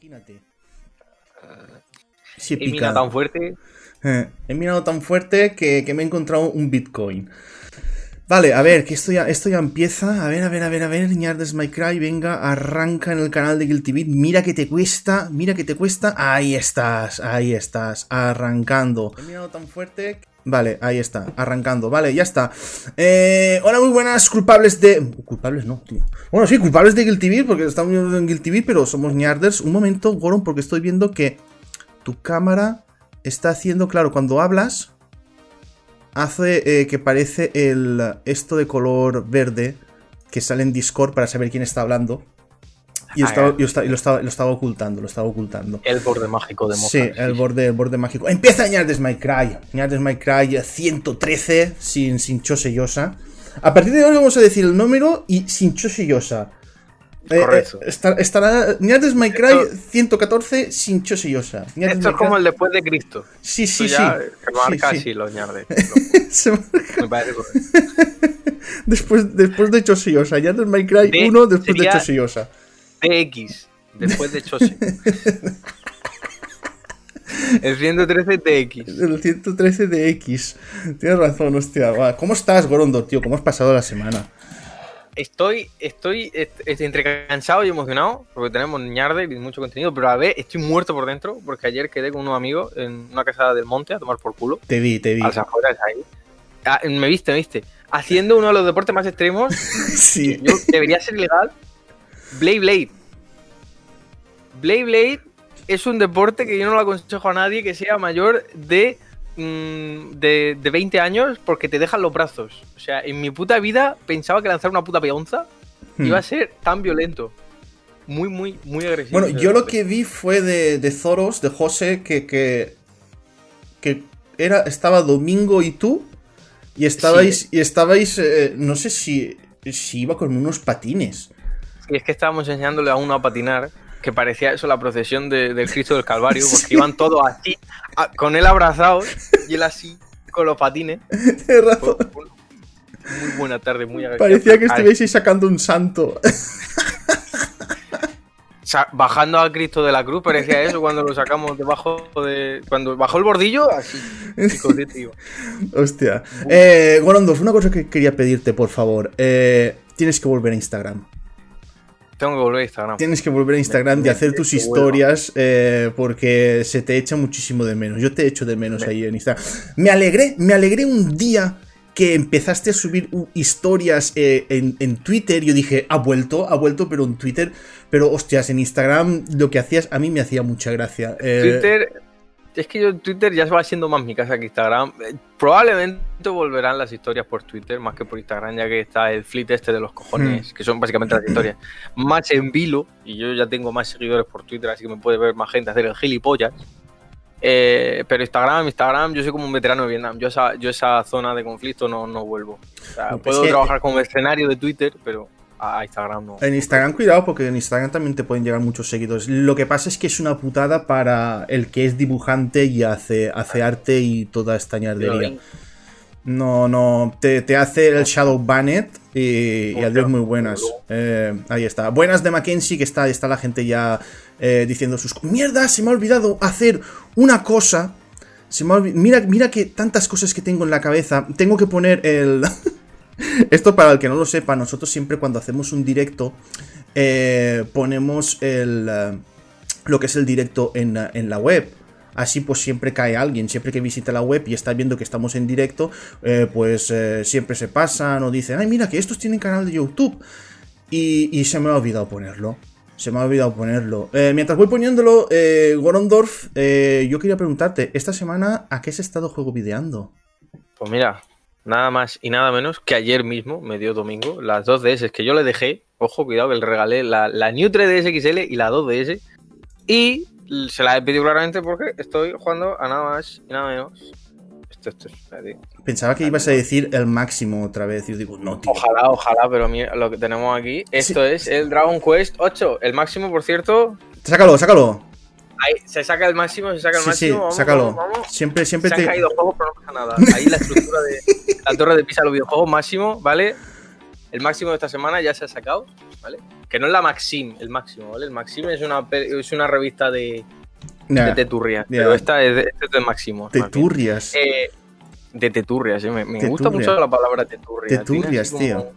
Imagínate. Sí, he minado tan fuerte. Eh, he minado tan fuerte que, me he encontrado un Bitcoin. Vale, a ver, que esto ya, esto ya empieza. A ver, a ver, a ver, a ver. Ñardes My Cry, venga, arranca en el canal de Guilty Beat. Mira que te cuesta, mira que te cuesta. Ahí estás, ahí estás, arrancando. He minado tan fuerte. Vale, ahí está, arrancando. Vale, ya está. Eh, hola, muy buenas, culpables de. Culpables no, tío. Bueno, sí, culpables de Guilty Beat, porque estamos en Guilty Beat, pero somos ñarders. Un momento, Goron, porque estoy viendo que tu cámara está haciendo, claro, cuando hablas, hace eh, que parece el esto de color verde que sale en Discord para saber quién está hablando. Y, ah, lo, estaba, ocultando, lo estaba ocultando. El borde mágico de Mocha. Sí, el borde, el borde mágico. Empieza Ñardes My Cry. Ñardes My Cry 113 sin, sin Chose Yosa. A partir de hoy vamos a decir el número y sin Chose Yosa. Eh, Correcto. Eh, estará Ñardes My Cry 114 sin Yosa. Esto es como el después de Cristo. Sí, sí, sí. Se marca así los Ñardes. Me parece después, después de Yosa. Ñardes My Cry 1 después de Yosa. TX, después de Chose. El 113 DX. El 113 DX. Tienes razón, hostia. ¿Cómo estás, Gorondor, tío? ¿Cómo has pasado la semana? Estoy, estoy, entre cansado y emocionado porque tenemos ñarde y mucho contenido, pero a ver, estoy muerto por dentro porque ayer quedé con unos amigos en una casa del monte a tomar por culo. Te vi, te vi. A las afueras ahí. Ah, me viste, me viste. Haciendo uno de los deportes más extremos. sí. debería ser ilegal. Blade Blade. Blade Blade es un deporte que yo no lo aconsejo a nadie que sea mayor de, mm, de, 20 años porque te dejan los brazos. O sea, en mi puta vida pensaba que lanzar una puta peonza hmm. iba a ser tan violento. Muy, muy, muy agresivo. Bueno, yo lo que vi fue de, de Zoros, de José, que, que, era, estaba Domingo y tú, y estabais, y estabais eh, no sé si, si iba con unos patines. Y es que estábamos enseñándole a uno a patinar, que parecía eso la procesión del Cristo del Calvario, porque iban todos así, con él abrazado y él así, con los patines. Tienes razón. Muy buena tarde, muy agradable. Parecía que estuvieseis sacando un santo. bajando a Cristo de la cruz, parecía eso cuando lo sacamos debajo de. Cuando bajó el bordillo, así. Hostia. Eh, Gorondos, una cosa que quería pedirte, por favor. Eh, tienes que volver a Instagram. Tengo que volver a Instagram. Tienes que volver a Instagram y hacer tus historias eh, porque se te echa muchísimo de menos. Yo te echo de menos ahí en Instagram. Me alegré, me alegré un día que empezaste a subir historias eh, en, Twitter. Yo dije, ha vuelto, ha vuelto, pero en Twitter. Pero hostias, en Instagram lo que hacías a mí me hacía mucha gracia. Eh, Twitter es que yo Twitter ya va siendo más mi casa que Instagram. Eh, probablemente volverán las historias por Twitter más que por Instagram, ya que está el fleet este de los cojones, hmm. que son básicamente las historias, más en vilo. Y yo ya tengo más seguidores por Twitter, así que me puede ver más gente hacer el gilipollas. Eh, pero Instagram, Instagram, yo soy como un veterano de Vietnam. Yo esa, yo esa zona de conflicto no, no vuelvo. puedo trabajar como escenario de Twitter, pero a Instagram no. En Instagram, cuidado, porque en Instagram también te pueden llegar muchos seguidores. Lo que pasa es que es una putada para el que es dibujante y hace, hace arte y toda esta ñardería. No, no, te, hace el Shadow Bannet y, adiós muy buenas. Eh, ahí está. Buenas de Mackenzie, que está, está la gente ya eh, diciendo sus... Mierda, se me ha olvidado hacer una cosa. Se me mira, mira que tantas cosas que tengo en la cabeza. Tengo que poner el... Esto para el que no lo sepa, nosotros siempre cuando hacemos un directo eh, ponemos el, eh, lo que es el directo en, la web. Así pues siempre cae alguien, siempre que visita la web y está viendo que estamos en directo, eh, pues siempre se pasan o dicen, ay mira que estos tienen canal de YouTube. Y, se me ha olvidado ponerlo. Se me ha olvidado ponerlo. mientras voy poniéndolo, Gorondorf, yo quería preguntarte, esta semana, ¿a qué has estado juego videando? Pues mira, nada más y nada menos que ayer mismo, medio domingo, las dos DS que yo le dejé, ojo, cuidado que le regalé la, la New 3DS XL y la 2DS, y se la he pedido claramente porque estoy jugando a nada más y nada menos. Esto, esto, Pensaba que ibas a decir el máximo otra vez. Yo digo, no, tío. Ojalá, ojalá, pero mira lo que tenemos aquí. Esto es el Dragon Quest 8. El máximo, por cierto. Sácalo, sácalo. Ahí se saca el máximo, se saca el máximo. Sí, sácalo. Siempre, siempre se te. han caído juegos, pero no pasa nada. Ahí la estructura de la torre de pisa los videojuegos máximo, ¿vale? El máximo de esta semana ya se ha sacado. ¿vale? Que no es la Maxim, el máximo, ¿vale? El Maxim es una, es una revista de, de teturrias, pero esta es de, este Máximo. Teturrias. Eh, de teturrias, me, gusta mucho la palabra teturrias. Teturrias, tío.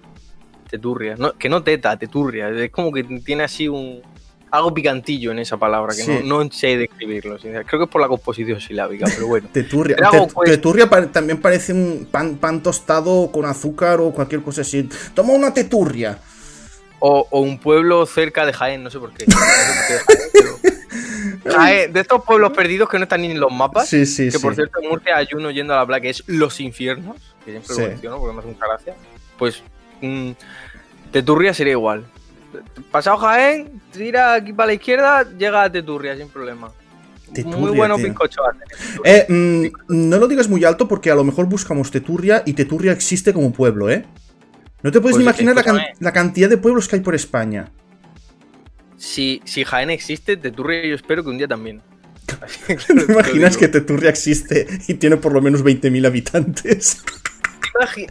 Teturrias, que no teta, teturrias. Es como que tiene así un algo picantillo en esa palabra, que no, sé describirlo. Creo que es por la composición silábica, pero bueno. teturria. Pues teturria también parece un pan, pan tostado con azúcar o cualquier cosa así. Toma una teturria. O, un pueblo cerca de Jaén, no sé por qué. Jaén, de estos pueblos perdidos que no están ni en los mapas. Sí, sí, que por cierto en Murcia hay uno yendo a la playa que es Los Infiernos, que siempre lo menciono porque me hace mucha gracia. Pues mm, Teturria sería igual. Pasado Jaén, tira aquí para la izquierda, llega a Teturria sin problema. muy bueno bizcocho. Eh, mm, no lo digas muy alto porque a lo mejor buscamos Teturria y Teturria existe como pueblo, ¿eh? No te puedes pues imaginar la, cantidad de pueblos que hay por España. Si, si Jaén existe, Teturria yo espero que un día también. ¿Te imaginas que Teturria existe y tiene por lo menos 20.000 habitantes?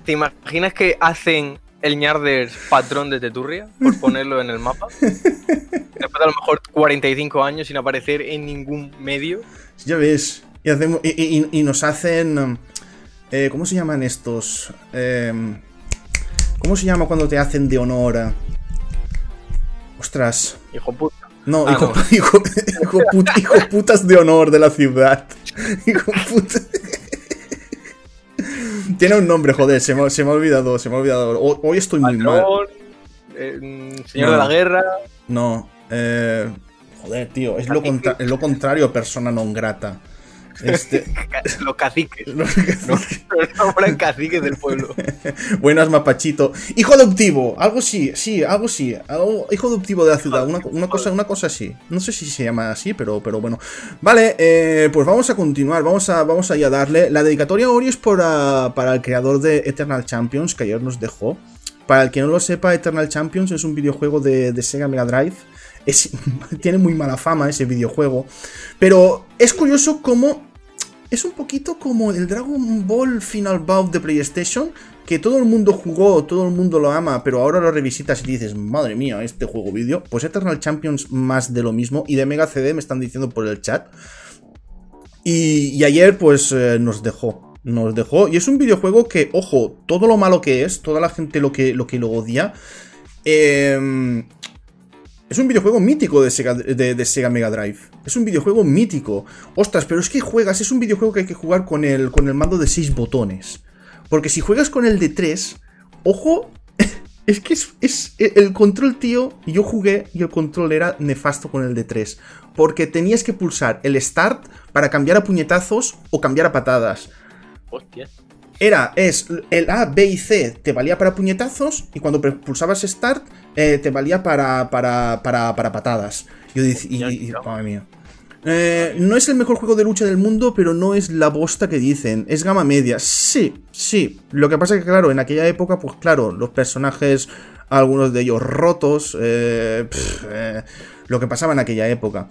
¿Te imaginas que hacen el Ñarders patrón de Teturria por ponerlo en el mapa? Después de a lo mejor 45 años sin aparecer en ningún medio. Ya ves. Y, hacemos, y, nos hacen... Eh, ¿Cómo se llaman estos? Eh, ¿Cómo se llama cuando te hacen de honor? Ostras. Hijo puta. No, ah, hijo, Hijo, hijo, putas de honor de la ciudad. Hijo puta. Tiene un nombre, joder, se me, ha olvidado, se me ha olvidado. Hoy estoy muy mal. Eh, señor de la guerra. No, eh, joder, tío, es lo, es lo contrario persona non grata. Este... los caciques. Los caciques. del pueblo. Buenas, Mapachito. Hijo adoptivo. Algo sí, sí, algo sí. hijo adoptivo de la ciudad. Una, cosa, una cosa así. No sé si se llama así, pero, pero bueno. Vale, eh, pues vamos a continuar. Vamos a, vamos a darle. La dedicatoria Ori es para, para el creador de Eternal Champions, que ayer nos dejó. Para el que no lo sepa, Eternal Champions es un videojuego de, de Sega Mega Drive. Es, tiene muy mala fama ese videojuego. Pero es curioso cómo es un poquito como el Dragon Ball Final Bout de PlayStation, que todo el mundo jugó, todo el mundo lo ama, pero ahora lo revisitas y dices, madre mía, este juego vídeo. Pues Eternal Champions más de lo mismo, y de Mega CD me están diciendo por el chat. Y, ayer pues eh, nos dejó, nos dejó, y es un videojuego que, ojo, todo lo malo que es, toda la gente lo que lo, que lo odia, eh, es un videojuego mítico de Sega, Mega Drive. Es un videojuego mítico. Ostras, pero es que juegas, es un videojuego que hay que jugar con el, con el mando de 6 botones. Porque si juegas con el de 3, ojo, es que es, el control, tío. Yo jugué y el control era nefasto con el de 3. Porque tenías que pulsar el start para cambiar a puñetazos o cambiar a patadas. Hostia era, es, el A, B y C te valía para puñetazos y cuando pulsabas Start eh, te valía para, para, para, para patadas. Yo decía, y, madre mía. Eh, no es el mejor juego de lucha del mundo, pero no es la bosta que dicen. Es gama media. Sí, sí. Lo que pasa es que, claro, en aquella época, pues claro, los personajes, algunos de ellos rotos, eh, lo que pasaba en aquella época.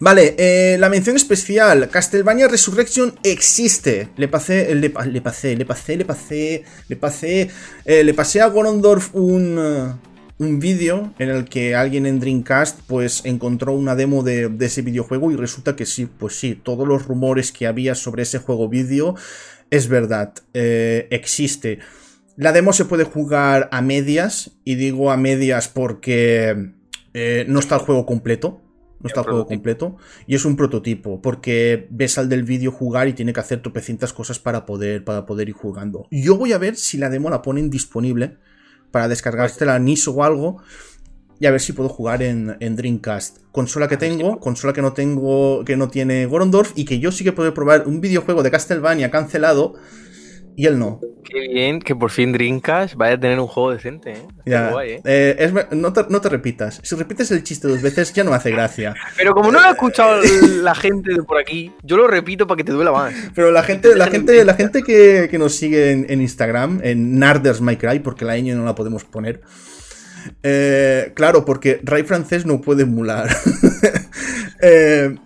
Vale, eh, la mención especial, Castlevania Resurrection existe. Le pasé, le, le pasé, le pasé, le pasé, le pasé, eh, le pasé a Gorondorf un, un vídeo en el que alguien en Dreamcast pues encontró una demo de, ese videojuego y resulta que sí, pues sí, todos los rumores que había sobre ese juego vídeo es verdad, eh, existe. La demo se puede jugar a medias, y digo a medias porque no está el juego completo no está el juego completo. Y es un prototipo, porque ves al del vídeo jugar y tiene que hacer tropecientas cosas para poder, para poder ir jugando. Yo voy a ver si la demo la ponen disponible para descargarte la NIS o algo. Y a ver si puedo jugar en, en Dreamcast. Consola que tengo, consola que no tengo, que no tiene Gorondorf, y que yo sí que puedo probar un videojuego de Castlevania cancelado y él no. Qué bien que por fin Dreamcast vaya a tener un juego decente, ¿eh? ¿eh? ¿eh? no, te, repitas. Si repites el chiste dos veces ya no hace gracia. Pero como no lo ha escuchado la gente de por aquí, yo lo repito para que te duela más. Pero la gente, la gente, la gente que, nos sigue en, Instagram, en Narders My Cry, porque la ñ no la podemos poner. Eh, claro, porque Ray francés no puede emular.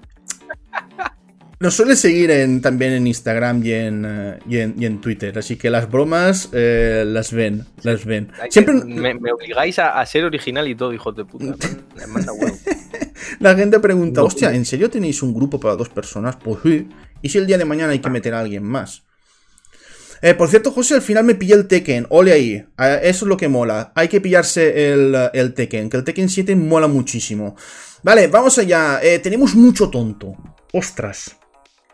Nos suele seguir en, también en Instagram y en, eh, y en, Twitter, así que las bromas eh, las ven, las ven. Siempre... Me, obligáis a, ser original y todo, hijos de puta. La gente pregunta, hostia, ¿en serio tenéis un grupo para dos personas? Pues sí. ¿Y si el día de mañana hay que meter a alguien más? Eh, por cierto, José, al final me pillé el Tekken. Ole ahí. Eso es lo que mola. Hay que pillarse el, el Tekken, que el Tekken 7 mola muchísimo. Vale, vamos allá. tenemos mucho tonto. Ostras.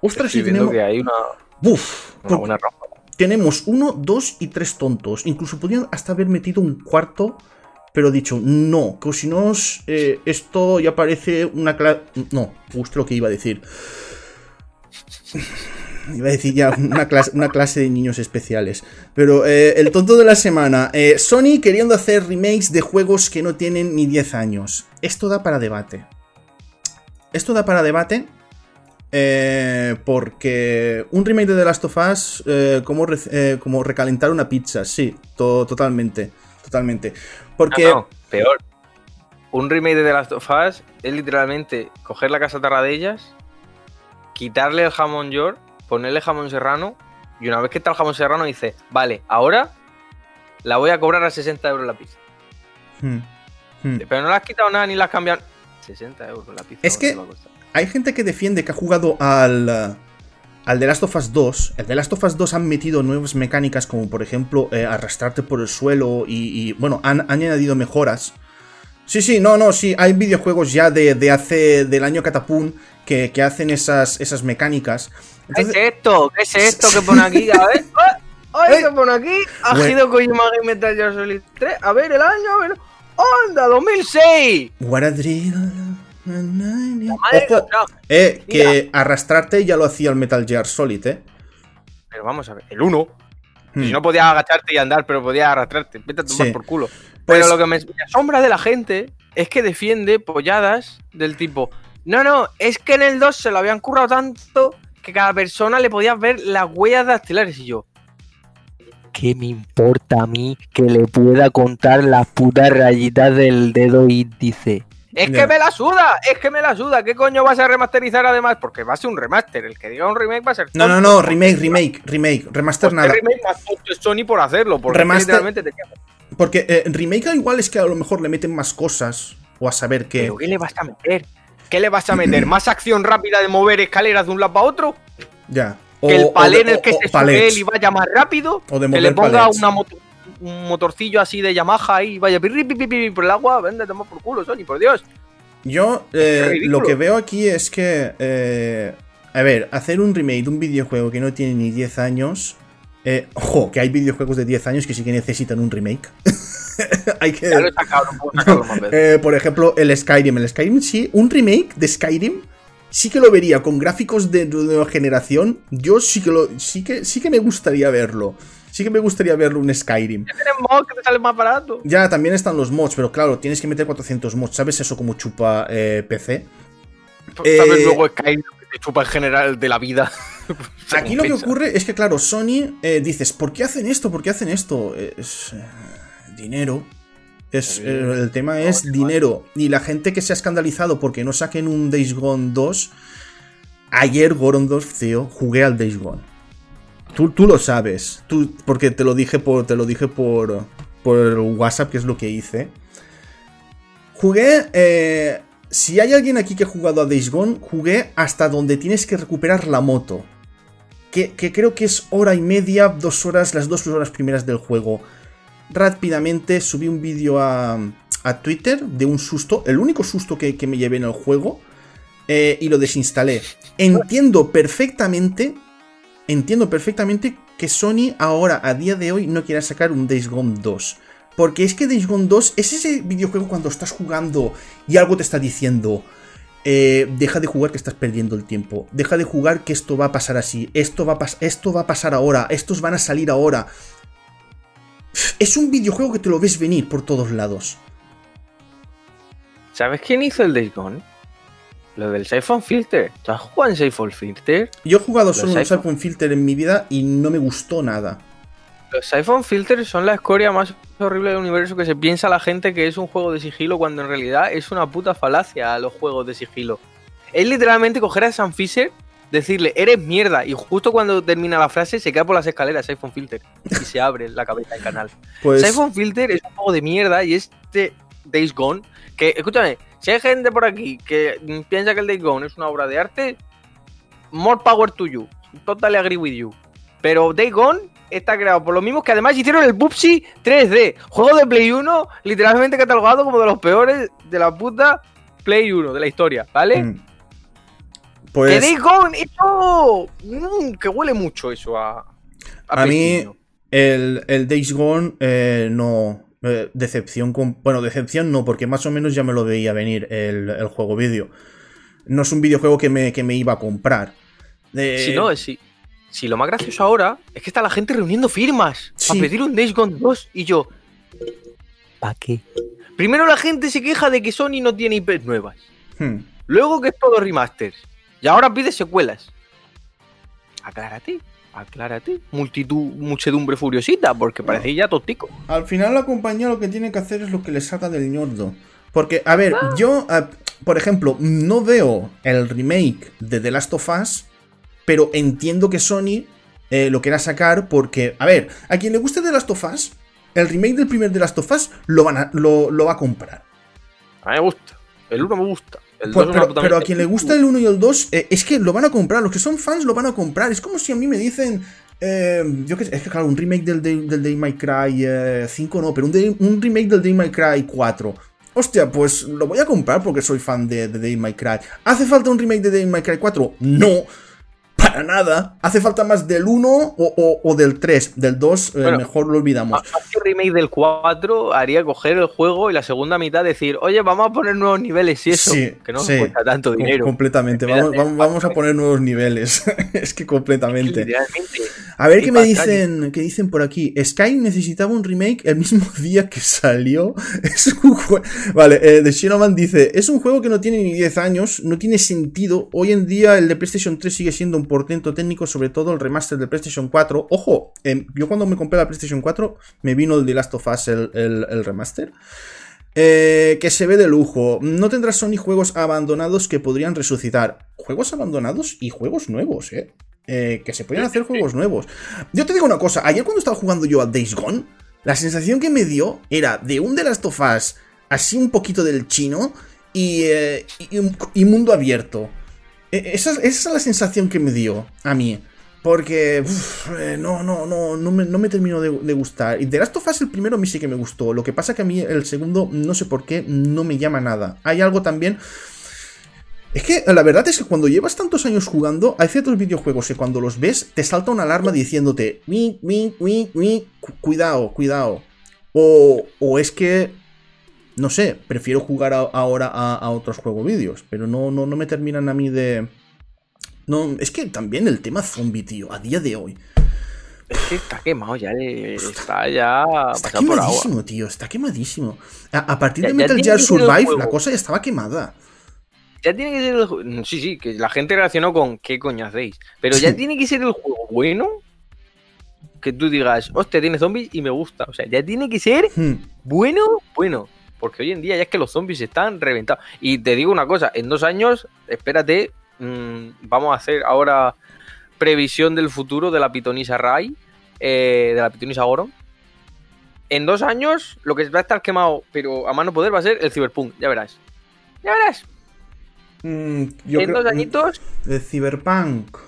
Ostras, sí tenemos. Que hay una. Buf. tenemos uno, dos y tres tontos. Incluso podrían hasta haber metido un cuarto. Pero dicho, no, que si no, eh, esto ya parece una clase. No, justo lo que iba a decir. Iba a decir ya una clase, una clase de niños especiales. Pero eh, el tonto de la semana. Eh, Sony queriendo hacer remakes de juegos que no tienen ni 10 años. Esto da para debate. Esto da para debate eh, porque un remake de The Last of Us, eh, como, eh, como, recalentar una pizza, sí, totalmente, totalmente. Porque... No, peor. Un remake de The Last of Us es literalmente coger la casa ellas, quitarle el jamón york, ponerle jamón serrano, y una vez que está el jamón serrano dice, vale, ahora la voy a cobrar a 60 euros la pizza. Hmm, hmm. Pero no la has quitado nada ni la has cambiado. 60 euros la pizza. Es que hay gente que defiende que ha jugado al, al The Last of Us 2. El The Last of Us 2 han metido nuevas mecánicas como por ejemplo eh, arrastrarte por el suelo y, bueno, han, añadido mejoras. Sí, sí, no, no, sí, hay videojuegos ya de, hace, del año Catapún que, hacen esas, esas mecánicas. ¿Qué es esto? ¿Qué es esto que pone aquí? A ver, ¡ay! ¿Qué pone aquí? Ha sido Kojima Game Metal Gear Solid 3. A ver, el año, a ver. ¡Onda, 2006! What a drill. Eh, que arrastrarte ya lo hacía el Metal Gear Solid, ¿eh? Pero vamos a ver, el 1. Si hmm. no podías agacharte y andar, pero podías arrastrarte. Vete a tomar por culo. Pero pues lo que me asombra de la gente es que defiende polladas del tipo. No, no, es que en el 2 se lo habían currado tanto que cada persona le podía ver las huellas dactilares. Y yo, ¿qué me importa a mí que le pueda contar las putas rayitas del dedo índice? Es que me la suda, es que me la suda. ¿Qué coño vas a remasterizar además? Porque va a ser un remaster. El que diga un remake va a ser. No, no, no, remake, remake, remake. Remaster nada. remake más Sony por hacerlo. Porque remaster. Te porque eh, remake igual es que a lo mejor le meten más cosas. O a saber qué. ¿Pero qué le vas a meter? ¿Qué le vas a meter? ¿Más acción rápida de mover escaleras de un lado a otro? Ya. que el palé en el que se sube él y vaya más rápido. O de mover que le ponga una moto un motorcillo así de Yamaha ahí, vaya por el agua, vende, toma por culo, Sony, por Dios. Yo eh, lo que veo aquí es que, eh, a ver, hacer un remake de un videojuego que no tiene ni 10 años, eh, ojo, que hay videojuegos de 10 años que sí que necesitan un remake. hay que... por ejemplo, el Skyrim. El Skyrim sí, un remake de Skyrim sí que lo vería con gráficos de nueva generación. Yo sí que lo, sí que, sí que me gustaría verlo. Sí que me gustaría verlo un Skyrim. Mods que te sale más barato. Ya, también están los mods, pero claro, tienes que meter 400 mods. ¿Sabes eso como chupa eh, PC? ¿Sabes eh, luego Skyrim que te chupa en general de la vida? Aquí lo que ocurre es que, claro, Sony eh, dices, ¿por qué hacen esto? ¿Por qué hacen esto? Es dinero. Es, el tema es dinero. Y la gente que se ha escandalizado porque no saquen un Days Gone 2. Ayer, Goron 2, CEO, jugué al Days Gone. Tú, lo sabes. Tú, porque te lo dije por. Te lo dije por. Por WhatsApp, que es lo que hice. Jugué. Eh, si hay alguien aquí que ha jugado a Days Gone, jugué hasta donde tienes que recuperar la moto. Que, creo que es hora y media, dos horas, las dos horas primeras del juego. Rápidamente subí un vídeo a, a Twitter de un susto, el único susto que, me llevé en el juego, eh, y lo desinstalé. Entiendo perfectamente entiendo perfectamente que Sony ahora, a día de hoy, no quiera sacar un Days Gone 2. Porque es que Days Gone 2 es ese videojuego cuando estás jugando y algo te está diciendo. Eh, deja de jugar que estás perdiendo el tiempo. Deja de jugar que esto va a pasar así. Esto va a, esto va a pasar ahora. Estos van a salir ahora. Es un videojuego que te lo ves venir por todos lados. ¿Sabes quién hizo el Days Gone? Lo del Siphon Filter. ¿Tú has jugado en Siphon Filter? Yo he jugado solo en Siphon Filter en mi vida y no me gustó nada. Los Siphon Filters son la escoria más horrible del universo que se piensa la gente que es un juego de sigilo cuando en realidad es una puta falacia a los juegos de sigilo. Es literalmente coger a Sam Fisher decirle, eres mierda. Y justo cuando termina la frase se queda por las escaleras iPhone Filter y se abre la cabeza del canal. Pues... iPhone Filter es un juego de mierda y este Days Gone, que escúchame, si hay gente por aquí que piensa que el Days Gone es una obra de arte, more power to you. Totally agree with you. Pero Days Gone está creado por los mismos que además hicieron el Pupsi 3D, juego de Play 1, literalmente catalogado como de los peores de la puta Play 1 de la historia, ¿vale? Mm. Pues... Que Days Gone, eso. Mm, que huele mucho eso a. A, mí, el, el, Days Gone eh, no. Eh, decepción con. Bueno, decepción no, porque más o menos ya me lo veía venir el, el juego vídeo. No es un videojuego que me, que me iba a comprar. Si no, es si, si lo más gracioso ahora es que está la gente reuniendo firmas a pedir un Days Gone 2 y yo. ¿Para qué? Primero la gente se queja de que Sony no tiene IPs nuevas. Hmm. Luego que es todo remasters. Y ahora pide secuelas. Aclárate, aclárate. Multitud, muchedumbre furiosita, porque parece ya tostico. Al final la compañía lo que tiene que hacer es lo que le saca del ñordo. Porque, a ver, ah. yo, por ejemplo, no veo el remake de The Last of Us, pero entiendo que Sony eh, lo quiera sacar porque, a ver, a quien le guste The Last of Us, el remake del primer The Last of Us lo, van lo, lo va a comprar. A mí me gusta. El 1 me gusta. Pues, pero, a quien le gusta el 1 y el 2, eh, es que lo van a comprar. Los que son fans lo van a comprar. Es como si a mí me dicen. Eh, yo que es que claro, un remake del, del, Day My Cry 5 eh, no, pero un, un, remake del Day My Cry 4. Hostia, pues lo voy a comprar porque soy fan de, de Day My Cry. ¿Hace falta un remake de Day My Cry 4? No para nada. Hace falta más del 1 o, del 3. Del 2, eh, mejor lo olvidamos. Un remake del 4 haría coger el juego y la segunda mitad decir, oye, vamos a poner nuevos niveles y eso, que no nos cuesta tanto dinero. Completamente, vamos, a poner nuevos niveles. es que completamente. A ver qué me dicen, qué dicen por aquí. Sky necesitaba un remake el mismo día que salió. Es un Vale, eh, The Shinoman dice, es un juego que no tiene ni 10 años, no tiene sentido. Hoy en día el de PlayStation 3 sigue siendo un portento técnico, sobre todo el remaster de PlayStation 4. Ojo, em, yo cuando me compré la PlayStation 4 me vino el The Last of Us, el, remaster. Eh, que se ve de lujo. No tendrá Sony juegos abandonados que podrían resucitar. Juegos abandonados y juegos nuevos, ¿eh? eh que se podrían hacer juegos nuevos. Yo te digo una cosa, ayer cuando estaba jugando yo a Days Gone, la sensación que me dio era de un The Last of Us así un poquito del chino y, eh, y mundo abierto. E, esa, es la sensación que me dio a mí. Porque eh, no, no, no, no me, no me terminó de, gustar. Y The Last of Us el primero a mí sí que me gustó. Lo que pasa que a mí el segundo, no sé por qué, no me llama nada. Hay algo también... Es que la verdad es que cuando llevas tantos años jugando, hay ciertos videojuegos que cuando los ves te salta una alarma diciéndote, mi, mi, mi, mi, cuidado, cuidado. O, o es que no sé, prefiero jugar ahora a, otros juegos vídeos, pero no, no, no me terminan a mí de... No, es que también el tema zombie, tío, a día de hoy. Es que está quemado ya, eh, está ya. Está quemadísimo, tío, está quemadísimo. A, partir de Metal Gear Survive, la cosa ya estaba quemada. Ya tiene que ser el juego. Sí, sí, que la gente reaccionó con ¿qué coño hacéis? Pero ya tiene que ser el juego bueno. Que tú digas, hostia, tiene zombies y me gusta. O sea, ya tiene que ser hmm. bueno, bueno porque hoy en día ya es que los zombies están reventados. Y te digo una cosa, en dos años, espérate, mm, vamos a hacer ahora previsión del futuro de la pitonisa Rai, eh, de la pitonisa Goron. En dos años, lo que va a estar quemado, pero a mano poder, va a ser el Cyberpunk, ya verás. Ya verás. Mm, en dos añitos. El Cyberpunk.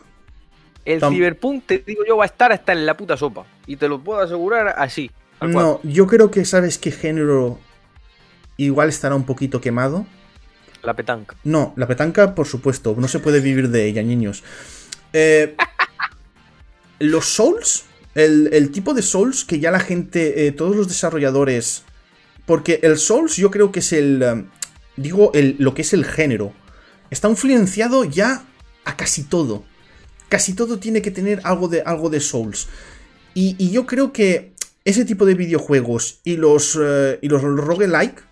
El Cyberpunk, te digo yo, va a estar hasta en la puta sopa. Y te lo puedo asegurar así. No, yo creo que sabes qué género igual estará un poquito quemado. La petanca. No, la petanca, por supuesto, no se puede vivir de ella, niños. Eh, los Souls, el, tipo de Souls que ya la gente, eh, todos los desarrolladores... Porque el Souls yo creo que es el... Eh, digo, el, lo que es el género. Está influenciado ya a casi todo. Casi todo tiene que tener algo de, algo de Souls. Y, y yo creo que ese tipo de videojuegos y los, y los roguelike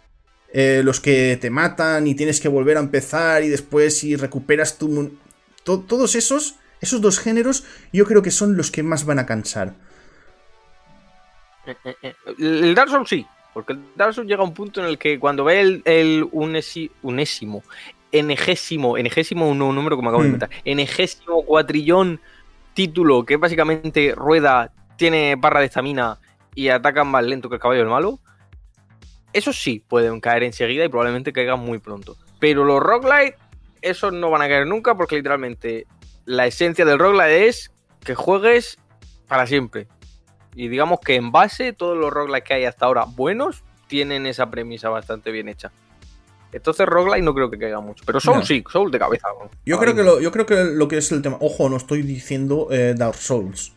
eh, los que te matan y tienes que volver a empezar y después si recuperas tu... todos esos, esos dos géneros, yo creo que son los que más van a cansar. Eh, eh, el Dark Souls sí, porque el Dark Souls llega a un punto en el que cuando ve el, unésimo, enegésimo, enegésimo un número como acabo de hmm. inventar, enegésimo cuatrillón título que básicamente rueda, tiene barra de estamina y atacan más lento que el caballo del malo, eso sí pueden caer enseguida y probablemente caigan muy pronto. Pero los roguelite, esos no van a caer nunca porque literalmente la esencia del roguelite es que juegues para siempre. Y digamos que en base, todos los roguelites que hay hasta ahora buenos tienen esa premisa bastante bien hecha. Entonces roguelite no creo que caiga mucho. Pero Soul sí, Soul de cabeza. Yo creo, que lo, yo creo que lo que es el tema... Ojo, no estoy diciendo eh, Dark Souls.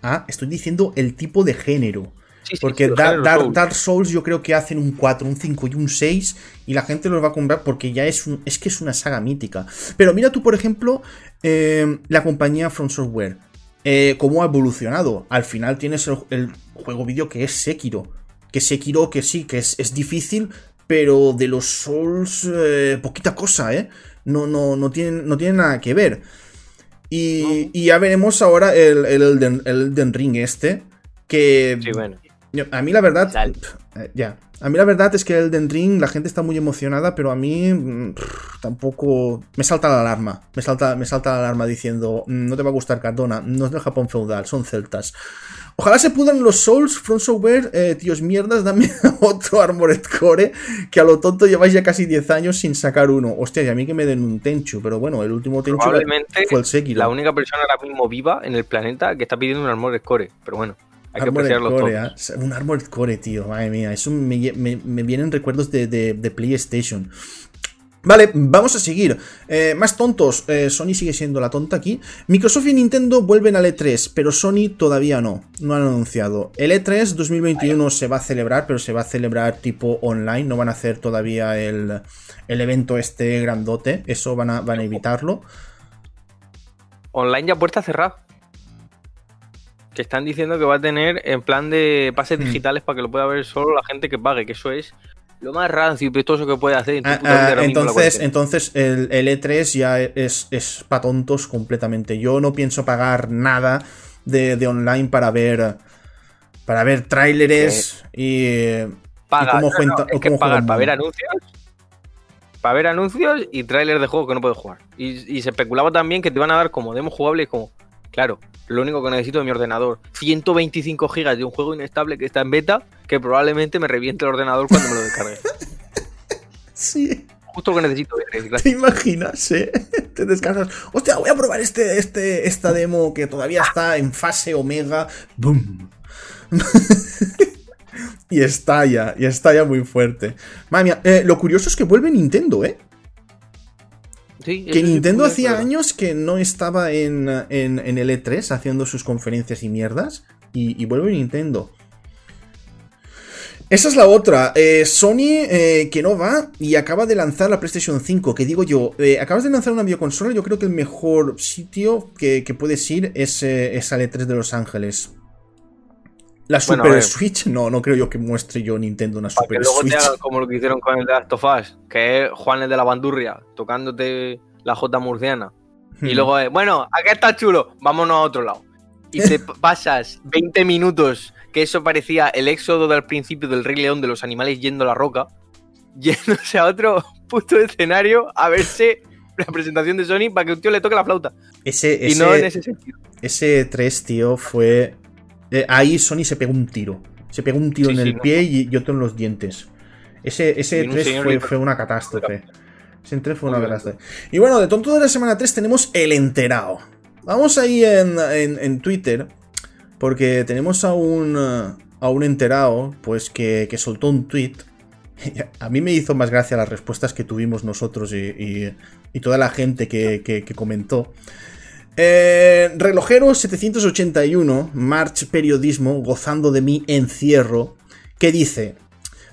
Ah, estoy diciendo el tipo de género. Porque Dark, Souls. yo creo que hacen un 4, un 5 y un 6 y la gente los va a comprar porque ya es, un, es que es una saga mítica. Pero mira tú, por ejemplo, eh, la compañía From Software. Eh, cómo ha evolucionado. Al final tienes el, juego vídeo que es Sekiro. Que Sekiro, que sí, que es, difícil, pero de los Souls, eh, poquita cosa, ¿eh? No, no, no, tienen, no nada que ver. Y, ya veremos ahora el, el, Elden, Ring este. Que sí, bueno. A mí la verdad... Eh, ya. A mí la verdad es que el Elden Ring, la gente está muy emocionada, pero a mí mm, tampoco... Me salta la alarma. Me salta, me salta la alarma diciendo, mm, no te va a gustar Cardona, no es del Japón feudal, son celtas. Ojalá se pudan los Souls, Front Software, eh, tíos mierdas, dame otro Armored Core, que a lo tonto lleváis ya casi 10 años sin sacar uno. Hostia, y a mí que me den un Tenchu, pero bueno, el último Tenchu fue el Sekiro. La única persona ahora mismo viva en el planeta que está pidiendo un Armored Core, pero bueno. Hay que apreciarlo Core, ¿eh? Un Armored Core, tío. Madre mía. Eso me, vienen recuerdos de, PlayStation. Vale, vamos a seguir. Eh, más tontos. Eh, Sony sigue siendo la tonta aquí. Microsoft y Nintendo vuelven al E3, pero Sony todavía no. No han anunciado. El E3 2021 se va a celebrar, pero se va a celebrar tipo online. No van a hacer todavía el, evento este grandote. Eso van a, van a evitarlo. Online ya puerta cerrada que están diciendo que va a tener en plan de pases hmm. digitales para que lo pueda ver solo la gente que pague, que eso es lo más rancio y pestoso que puede hacer. Ah, ah, entonces, entonces el, E3 ya es, es para tontos completamente. Yo no pienso pagar nada de, online para ver para ver tráileres y, cómo cuenta, pagar para ver anuncios para ver anuncios y tráiler de juego que no puedes jugar. Y, y, se especulaba también que te van a dar como demo jugable como Claro, lo único que necesito es mi ordenador. 125 gigas de un juego inestable que está en beta, que probablemente me reviente el ordenador cuando me lo descargue. sí. Justo lo que necesito. ¿Te imaginas, eh? Te descansas. Hostia, voy a probar este, este, esta demo que todavía está en fase omega. ¡Bum! y estalla, y estalla muy fuerte. Madre mía, eh, lo curioso es que vuelve Nintendo, ¿eh? Que Nintendo hacía años que no estaba en, el E3 haciendo sus conferencias y mierdas. Y, vuelve Nintendo. Esa es la otra. Eh, Sony eh, que no va y acaba de lanzar la PlayStation 5. Que digo yo, eh, acabas de lanzar una videoconsola. Yo creo que el mejor sitio que, puedes ir es, es al E3 de Los Ángeles. La Super Switch, no, no creo yo que muestre yo Nintendo una Super que luego Te hagan como lo que hicieron con el de Last of Us, que es Juan el de la Bandurria, tocándote la J murciana. Y hmm. luego, es, bueno, acá está chulo, vámonos a otro lado. Y te pasas 20 minutos, que eso parecía el éxodo del principio del Rey León de los animales yendo a la roca, yéndose a otro puto escenario a verse la presentación de Sony para que un tío le toque la flauta. Ese, y no en ese sentido. Ese 3, tío, fue eh, ahí Sony se pegó un tiro. Se pegó un tiro en el pie y, otro en los dientes. Ese, ese 3 fue, una catástrofe. Ese 3 fue una catástrofe. Y bueno, de tonto de la semana 3 tenemos el enterado. Vamos ahí en, Twitter. Porque tenemos a un, a un enterado, pues que, soltó un tweet. A mí me hizo más gracia las respuestas que tuvimos nosotros y, toda la gente que comentó. Eh, relojero 781, March Periodismo, gozando de mi encierro, que dice,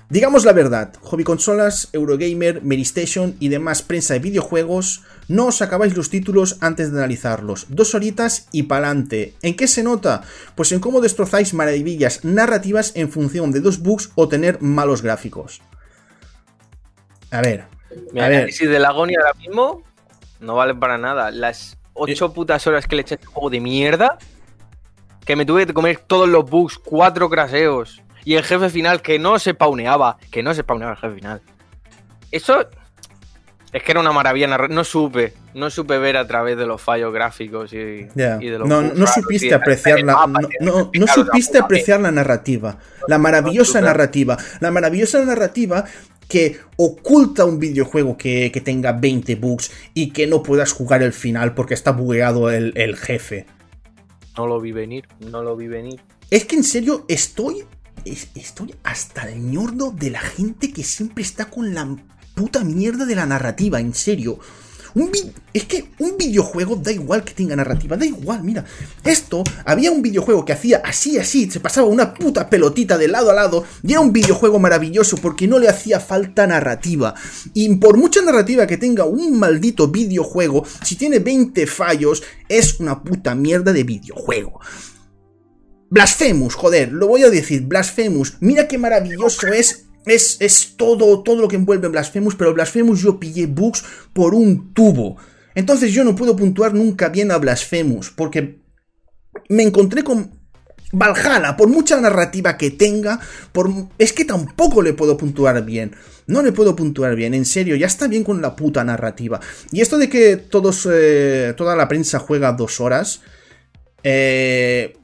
digamos la verdad, hobby consolas, Eurogamer, Meristation y demás prensa de videojuegos, no os acabáis los títulos antes de analizarlos, dos horitas y pa'lante. ¿En qué se nota? Pues en cómo destrozáis maravillas narrativas en función de dos bugs o tener malos gráficos. A ver. Mi análisis de la agonía ahora mismo no vale para nada. Las ocho putas horas que le eché este juego de mierda. Que me tuve que comer todos los bugs, cuatro craseos. Y el jefe final que no se pauneaba. Que no se pauneaba el jefe final. Eso. Es que era una maravilla No supe, no supe ver a través de los fallos gráficos y, de los. No, no supiste apreciar la. No, no, supiste apreciar la narrativa. La maravillosa narrativa. La maravillosa narrativa que oculta un videojuego que, tenga 20 bugs y que no puedas jugar el final porque está bugueado el, el jefe. No lo vi venir, no lo vi venir. Es que en serio estoy. Estoy hasta el ñordo de la gente que siempre está con la puta mierda de la narrativa, en serio. Un es que un videojuego da igual que tenga narrativa, da igual, mira. Esto, había un videojuego que hacía así, así, se pasaba una puta pelotita de lado a lado, y era un videojuego maravilloso porque no le hacía falta narrativa. Y por mucha narrativa que tenga un maldito videojuego, si tiene 20 fallos, es una puta mierda de videojuego. Blasphemous, joder, lo voy a decir, Blasphemous. Mira qué maravilloso es es, todo, todo lo que envuelve Blasphemous, pero Blasphemous yo pillé bugs por un tubo. Entonces yo no puedo puntuar nunca bien a Blasphemous, porque me encontré con Valhalla, por mucha narrativa que tenga, por... es que tampoco le puedo puntuar bien. No le puedo puntuar bien, en serio, ya está bien con la puta narrativa. Y esto de que todos, eh, toda la prensa juega dos horas, eh,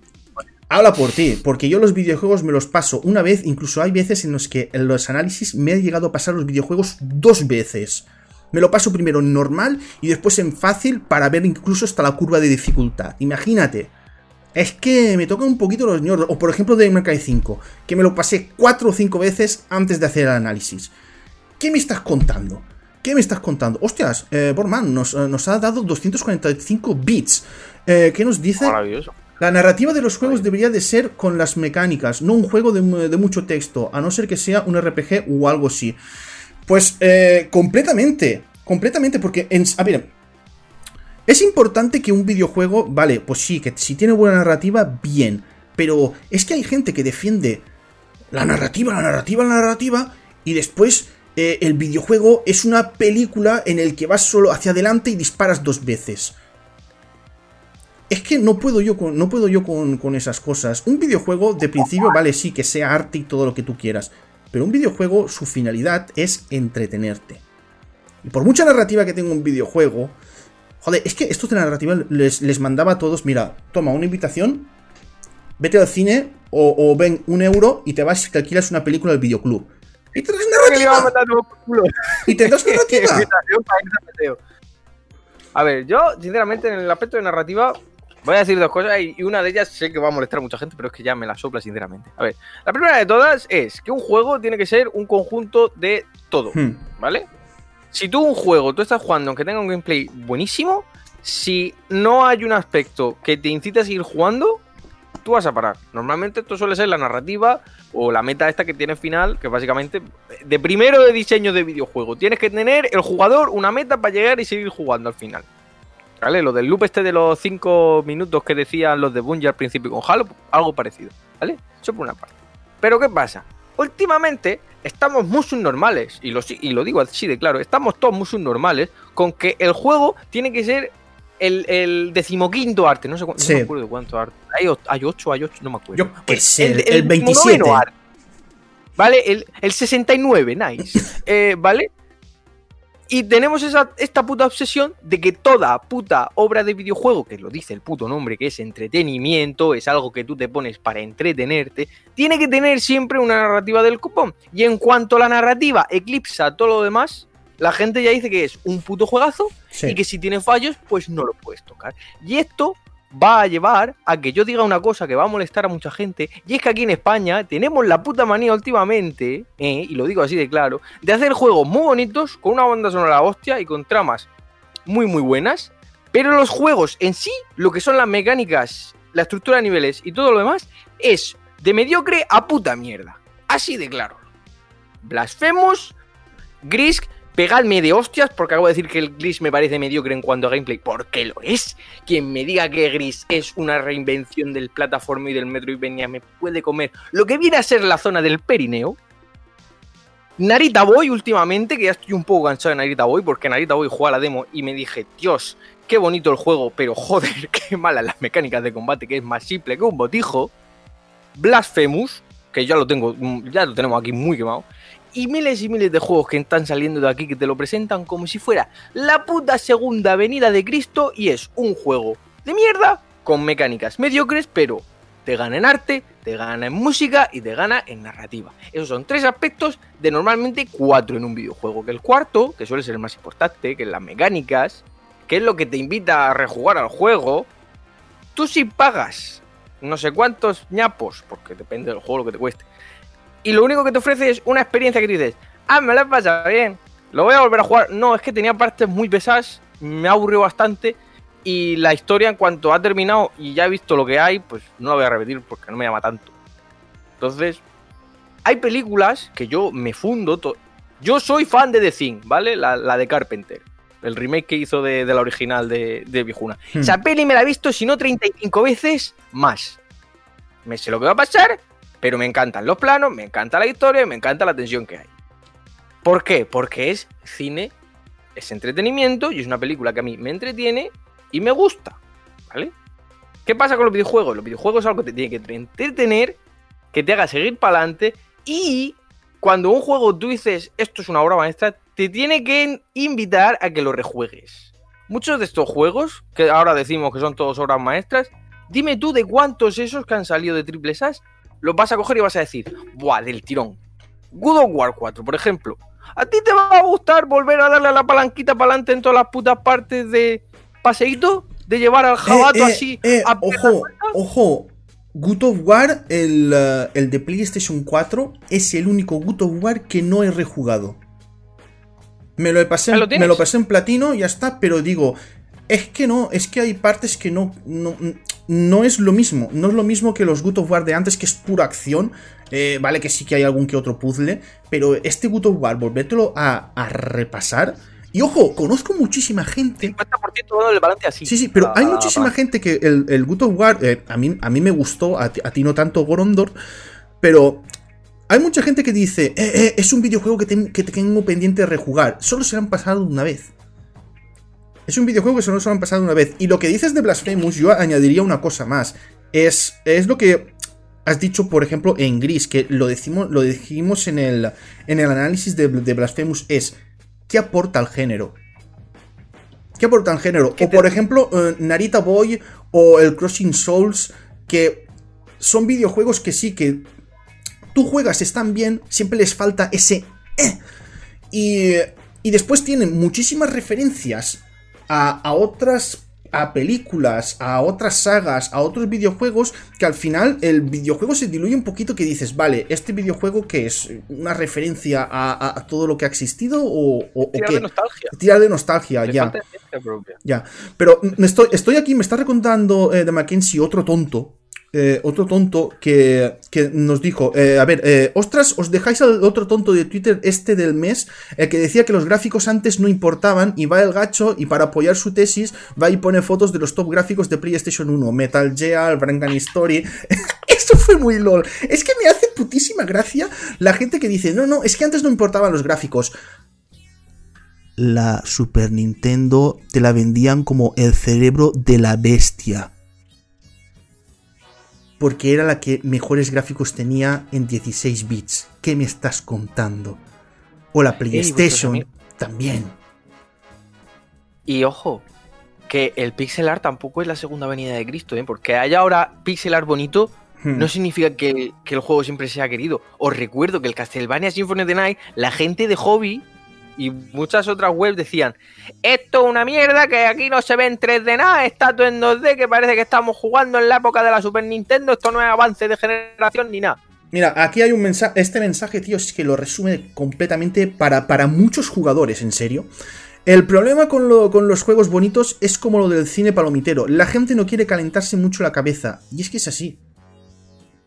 Habla por ti, porque yo los videojuegos me los paso una vez, incluso hay veces en los que en los análisis me he llegado a pasar los videojuegos dos veces. Me lo paso primero en normal y después en fácil para ver incluso hasta la curva de dificultad. Imagínate. Es que me toca un poquito los ñordos. O por ejemplo de Cry 5, que me lo pasé cuatro o cinco veces antes de hacer el análisis. ¿Qué me estás contando? ¿Qué me estás contando? Hostias, eh, Borman nos, eh, nos, ha dado 245 bits. Eh, ¿Qué nos dice? Maravilloso. La narrativa de los juegos debería de ser con las mecánicas, no un juego de, mucho texto, a no ser que sea un RPG o algo así. Pues eh, completamente, completamente, porque, en, a ver, es importante que un videojuego, vale, pues sí, que si tiene buena narrativa, bien, pero es que hay gente que defiende la narrativa, la narrativa, la narrativa, y después eh, el videojuego es una película en el que vas solo hacia adelante y disparas dos veces. Es que no puedo yo con, no puedo yo con, esas cosas. Un videojuego, de principio, vale, sí, que sea arte y todo lo que tú quieras. Pero un videojuego, su finalidad es entretenerte. Y por mucha narrativa que tenga un videojuego. Joder, es que esto de narrativa les, mandaba a todos: mira, toma una invitación, vete al cine o, ven un euro y te vas y te alquilas una película del videoclub. Y te das narrativa. Y te das narrativa. A ver, yo, sinceramente, en el aspecto de narrativa, Voy a decir dos cosas y una de ellas sé que va a molestar a mucha gente, pero es que ya me la sopla sinceramente. A ver, la primera de todas es que un juego tiene que ser un conjunto de todo, hmm. ¿vale? Si tú un juego, tú estás jugando aunque tenga un gameplay buenísimo, si no hay un aspecto que te incite a seguir jugando, tú vas a parar. Normalmente esto suele ser la narrativa o la meta esta que tiene final, que básicamente de primero de diseño de videojuego. Tienes que tener el jugador una meta para llegar y seguir jugando al final. ¿Vale? Lo del loop este de los 5 minutos que decían los de Bungie al principio con Halo, algo parecido, ¿vale? Eso por una parte. Pero ¿qué pasa? Últimamente estamos muy subnormales, y lo, y lo digo así de claro, estamos todos muy subnormales con que el juego tiene que ser el, decimoquinto arte, no sé no me acuerdo cuánto arte. Hay, hay 8, hay 8, no me acuerdo. Yo qué sé, el, el, 27. ¿Vale? El, el 69, nice. eh, ¿Vale? Y tenemos esa, esta puta obsesión de que toda puta obra de videojuego, que lo dice el puto nombre, que es entretenimiento, es algo que tú te pones para entretenerte, tiene que tener siempre una narrativa del cupón. Y en cuanto a la narrativa eclipsa todo lo demás, la gente ya dice que es un puto juegazo y que si tiene fallos, pues no lo puedes tocar. Y esto va a llevar a que yo diga una cosa que va a molestar a mucha gente, y es que aquí en España tenemos la puta manía últimamente, eh, y lo digo así de claro, de hacer juegos muy bonitos, con una banda sonora hostia y con tramas muy muy buenas, pero los juegos en sí, lo que son las mecánicas, la estructura de niveles y todo lo demás, es de mediocre a puta mierda. Así de claro. Blasphemous, Grisk, pegadme de hostias porque acabo de decir que el Gris me parece mediocre en cuanto a gameplay, porque lo es. Quien me diga que Gris es una reinvención del plataforma y del Metroidvania me puede comer lo que viene a ser la zona del Perineo. Narita Boy últimamente, que ya estoy un poco cansado de Narita Boy, porque Narita Boy juega la demo y me dije, Dios, qué bonito el juego, pero joder, qué malas las mecánicas de combate, que es más simple que un botijo. Blasphemous, que ya lo tengo, ya lo tenemos aquí muy quemado y miles y miles de juegos que están saliendo de aquí que te lo presentan como si fuera la puta segunda venida de Cristo y es un juego de mierda con mecánicas mediocres, pero te gana en arte, te gana en música y te gana en narrativa. Esos son tres aspectos de normalmente cuatro en un videojuego. Que el cuarto, que suele ser el más importante, que es las mecánicas, que es lo que te invita a rejugar al juego, tú si pagas no sé cuántos ñapos, porque depende del juego lo que te cueste, y lo único que te ofrece es una experiencia que dices, ah, me la he pasado bien, lo voy a volver a jugar. No, es que tenía partes muy pesadas, me ha aburrido bastante y la historia, en cuanto ha terminado y ya he visto lo que hay, pues no la voy a repetir porque no me llama tanto. Entonces, hay películas que yo me fundo. Yo soy fan de The Thing, ¿vale? La, de Carpenter. El remake que hizo de, la original de, de Viejuna. Hmm. Esa peli me la he visto, si no 35 veces más. Me sé lo que va a pasar, pero me encantan los planos, me encanta la historia, me encanta la tensión que hay. ¿Por qué? Porque es cine, es entretenimiento y es una película que a mí me entretiene y me gusta, ¿vale? ¿Qué pasa con los videojuegos? Los videojuegos es algo que te tiene que entretener, que te haga seguir para adelante y cuando un juego tú dices esto es una obra maestra, te tiene que invitar a que lo rejuegues. Muchos de estos juegos, que ahora decimos que son todos obras maestras, dime tú de cuántos esos que han salido de triple SAS los vas a coger y vas a decir, ¡buah, del tirón! Good of War 4, por ejemplo. ¿A ti te va a gustar volver a darle a la palanquita para adelante en todas las putas partes de, paseíto de llevar al jabato eh, eh, así. Eh, ojo, ojo. Good of War, el, el, de PlayStation 4, es el único Good of War que no he rejugado. Me lo, pasé, me lo pasé en platino, ya está, pero digo, es que no, es que hay partes que no, no, no es lo mismo. No es lo mismo que los Good of War de antes, que es pura acción. vale que sí que hay algún que otro puzzle, pero este Good of War, volvértelo a, a repasar, y ojo, conozco muchísima gente. 50% del balance así. Sí, sí, pero hay muchísima gente que el, el Good of War, eh, a, mí, a mí me gustó, a ti, no tanto Gorondor, pero hay mucha gente que dice, eh, eh, es un videojuego que, tengo pendiente de rejugar. Solo se han pasado una vez. Es un videojuego que solo se han pasado una vez. Y lo que dices de Blasphemous, yo añadiría una cosa más. Es, es lo que has dicho, por ejemplo, en Gris, que lo, decimos, lo dijimos en el, en el análisis de, de Blasphemous, es ¿qué aporta al género? ¿Qué aporta al género? O por ejemplo, eh, Narita Boy o el Crossing Souls, que son videojuegos que sí, que tú juegas, están bien, siempre les falta ese... Eh, y, y, después tienen muchísimas referencias a, a otras a películas, a otras sagas, a otros videojuegos, que al final el videojuego se diluye un poquito que dices, vale, ¿este videojuego qué es? ¿Una referencia a, todo lo que ha existido o, o Tirar de nostalgia. Tirar de nostalgia, ya. Ya. Pero estoy, estoy aquí, me está recontando eh, de Mackenzie otro tonto, eh, otro tonto que, nos dijo, eh, a ver, eh, ostras, os dejáis al otro tonto de Twitter este del mes, el que decía que los gráficos antes no importaban y va el gacho y para apoyar su tesis va y pone fotos de los top gráficos de PlayStation 1, Metal Gear, Brangan Story. Esto fue muy lol. Es que me hace putísima gracia la gente que dice, no, no, es que antes no importaban los gráficos la Super Nintendo te la vendían como el cerebro de la bestia porque era la que mejores gráficos tenía en 16 bits. ¿Qué me estás contando? O la PlayStation también. Y ojo, que el pixel art tampoco es la segunda venida de Cristo, ¿eh? porque haya ahora pixel art bonito hmm. no significa que, que, el juego siempre sea querido. Os recuerdo que el Castlevania Symphony of the Night, la gente de hobby y muchas otras webs decían, esto es una mierda, que aquí no se ve en 3D nada, está todo en 2D, que parece que estamos jugando en la época de la Super Nintendo, esto no es avance de generación ni nada. Mira, aquí hay un mensaje, este mensaje, tío, es que lo resume completamente para, para muchos jugadores, en serio. El problema con, con, los juegos bonitos es como lo del cine palomitero. La gente no quiere calentarse mucho la cabeza. Y es que es así.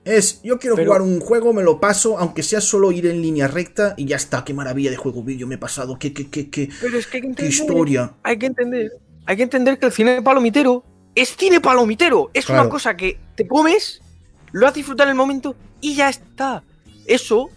Es, yo quiero jugar un juego, me lo paso, aunque sea solo ir en línea recta y ya está. Qué maravilla de juego vídeo me he pasado, qué, qué, qué, qué, Pero es que hay que entender, historia. Hay que entender, hay que entender que el cine palomitero es cine palomitero. Es una cosa que te comes, lo haces disfrutar en el momento y ya está. Eso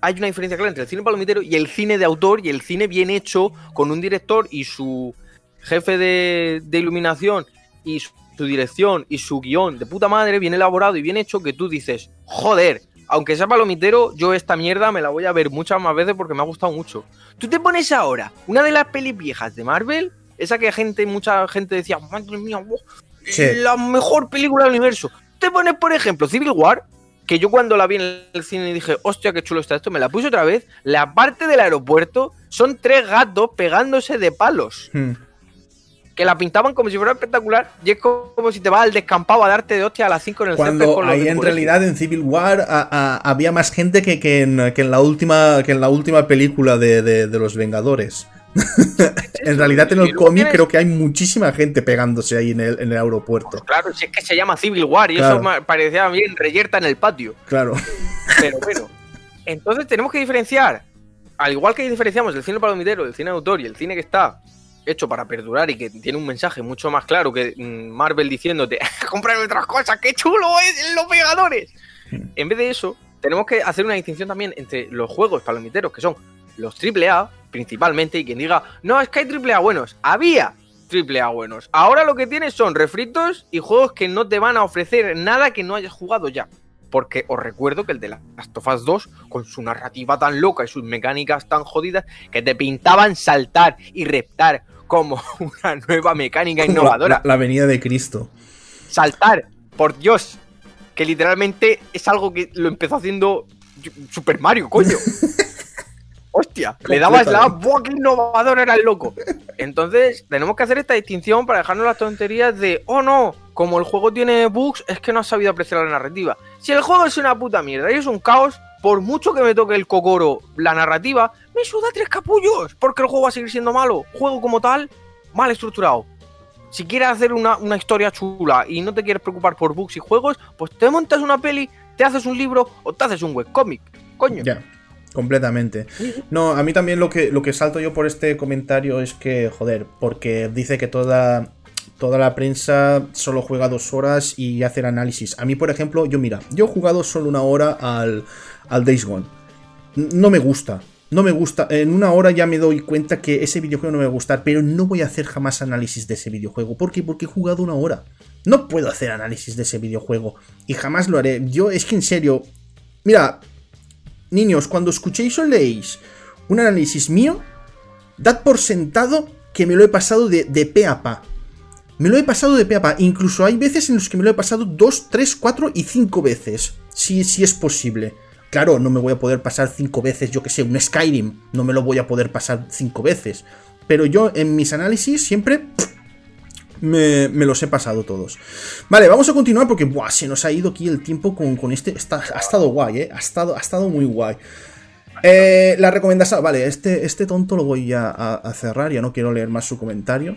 hay una diferencia clara entre el cine palomitero y el cine de autor y el cine bien hecho con un director y su jefe de, de iluminación y su su dirección y su guion de puta madre, bien elaborado y bien hecho, que tú dices, joder, aunque sea palomitero, yo esta mierda me la voy a ver muchas más veces porque me ha gustado mucho. Tú te pones ahora una de las pelis viejas de Marvel, esa que gente, mucha gente decía, madre mía, la mejor película del universo. Te pones, por ejemplo, Civil War, que yo cuando la vi en el cine dije, hostia, qué chulo está esto, me la puse otra vez. La parte del aeropuerto son tres gatos pegándose de palos. Hmm. Que la pintaban como si fuera espectacular y es como si te vas al descampado a darte de hostia a las 5 en el Cuando ahí en realidad en Civil War había más gente que, en, la última, que en la última película de los Vengadores. en realidad en el cómic creo que hay muchísima gente pegándose ahí en el, en el aeropuerto. Pues claro, si es que se llama Civil War y eso parecía bien reyerta en el patio. Claro. Pero bueno, entonces tenemos que diferenciar, al igual que diferenciamos el cine palomitero, el cine autor y el cine que está hecho para perdurar y que tiene un mensaje mucho más claro que mm, Marvel diciéndote, comprarme otras cosas, qué chulo es los pegadores. Hmm. En vez de eso, tenemos que hacer una distinción también entre los juegos palomiteros, que son los AAA, principalmente, y quien diga, no, es que hay triple A buenos. Había triple A buenos. Ahora lo que tienes son refritos y juegos que no te van a ofrecer nada que no hayas jugado ya. Porque os recuerdo que el de Last of Us 2, con su narrativa tan loca y sus mecánicas tan jodidas, que te pintaban saltar y reptar como una nueva mecánica innovadora. La, la venida de Cristo. Saltar, por Dios, que literalmente es algo que lo empezó haciendo Super Mario, coño. hostia, le dabas la ¡buah, qué innovador era el loco! Entonces, tenemos que hacer esta distinción para dejarnos las tonterías de, oh no, como el juego tiene bugs, es que no has sabido apreciar la narrativa. Si el juego es una puta mierda y es un caos, por mucho que me toque el cocoro la narrativa, me suda tres capullos, porque el juego va a seguir siendo malo. Juego como tal, mal estructurado. Si quieres hacer una, historia chula y no te quieres preocupar por bugs y juegos, pues te montas una peli, te haces un libro o te haces un webcomic. Coño. Ya. Completamente. No, a mí también lo que, lo que salto yo por este comentario es que, joder, porque dice que toda, toda la prensa solo juega dos horas y hace análisis. A mí, por ejemplo, yo mira, yo he jugado solo una hora al, al Days Gone. No me gusta. No me gusta. En una hora ya me doy cuenta que ese videojuego no me va a gustar, pero no voy a hacer jamás análisis de ese videojuego. ¿Por qué? Porque he jugado una hora. No puedo hacer análisis de ese videojuego. Y jamás lo haré. Yo, es que en serio. Mira, Niños, cuando escuchéis o leéis un análisis mío, dad por sentado que me lo he pasado de, de pe a pa. Me lo he pasado de pe a pa. Incluso hay veces en los que me lo he pasado dos, tres, cuatro y cinco veces. Si, si es posible. Claro, no me voy a poder pasar cinco veces, yo que sé, un Skyrim. No me lo voy a poder pasar cinco veces. Pero yo en mis análisis siempre me, los he pasado todos. Vale, vamos a continuar porque buah, se nos ha ido aquí el tiempo con, este. ha estado guay, ¿eh? Ha estado, ha estado muy guay. Eh, la recomendación. Vale, este, este tonto lo voy a, cerrar, ya no quiero leer más su comentario.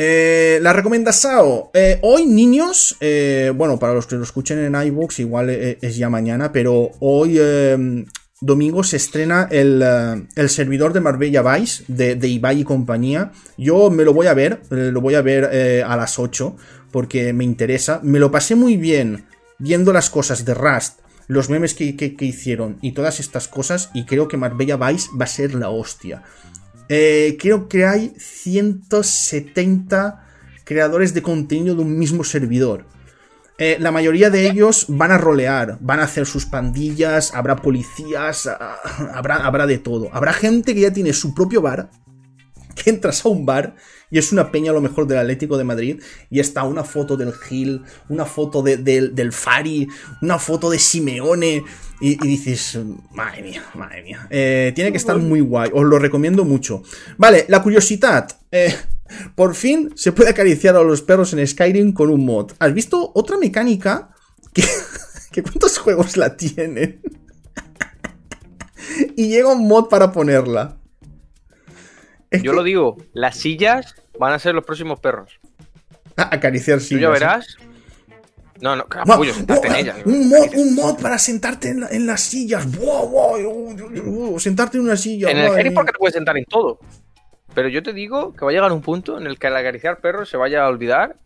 Eh, la recomendación. Eh, hoy, niños, eh, bueno, para los que lo escuchen en iBooks, igual es ya mañana, pero hoy domingo se estrena eh, el, servidor de Marbella Vice de, de, Ibai y compañía. Yo me lo voy a ver, lo voy a ver a las 8 porque me interesa. Me lo pasé muy bien viendo las cosas de Rust, los memes que, hicieron y todas estas cosas y creo que Marbella Vice va a ser la hostia. Creo que hay 170 creadores de contenido de un mismo servidor. Eh, la mayoría de ellos van a rolear, van a hacer sus pandillas, habrá policías, ah, habrá, habrá de todo. Habrá gente que ya tiene su propio bar, que entras a un bar y es una peña a lo mejor del Atlético de Madrid y está una foto del Gil, una foto del Fari, una foto de Simeone y, dices, madre mía, madre mía. Eh, tiene que estar muy guay, os lo recomiendo mucho. Vale, la curiosidad. Eh, por fin se puede acariciar a los perros en Skyrim con un mod. ¿Has visto otra mecánica? Que, ¿Cuántos juegos la tienen? y llega un mod para ponerla. Yo lo digo, las sillas van a ser los próximos perros. Ah, acariciar sillas. Tú ya verás. No, no, capullo, sentarte en ellas. Un mod, un mod para sentarte en, las sillas. sentarte en una silla. En el Skyrim porque te puedes sentar en todo. Pero yo te digo que va a llegar un punto en el que al acariciar perros se vaya a olvidar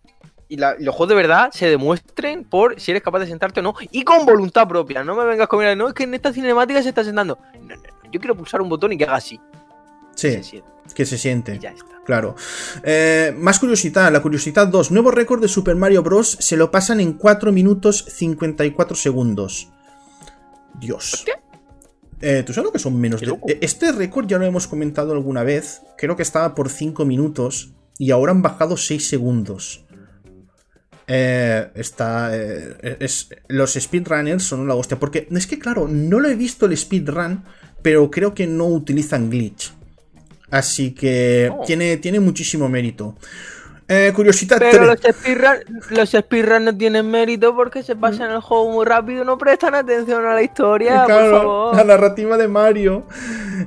y los juegos de verdad se demuestren por si eres capaz de sentarte o no y con voluntad propia. No me vengas con no, es que en esta cinemática se está sentando. No, no, yo quiero pulsar un botón y que haga así. Sí, que se siente. ya está. Claro. Eh, más curiosidad, la curiosidad 2. Nuevo récord de Super Mario Bros. se lo pasan en 4 minutos 54 segundos. Dios. Eh, ¿Tú sabes lo que son menos de... Eh, este récord ya lo hemos comentado alguna vez. Creo que estaba por 5 minutos y ahora han bajado 6 segundos. Eh, está. es, los speedrunners son una hostia. Porque es que, claro, no lo he visto el speedrun, pero creo que no utilizan glitch. Así que oh. tiene, tiene muchísimo mérito. Eh, curiosidad Pero los speedruns no tienen mérito porque se pasan el juego muy rápido, no prestan atención a la historia, por favor. La narrativa de Mario.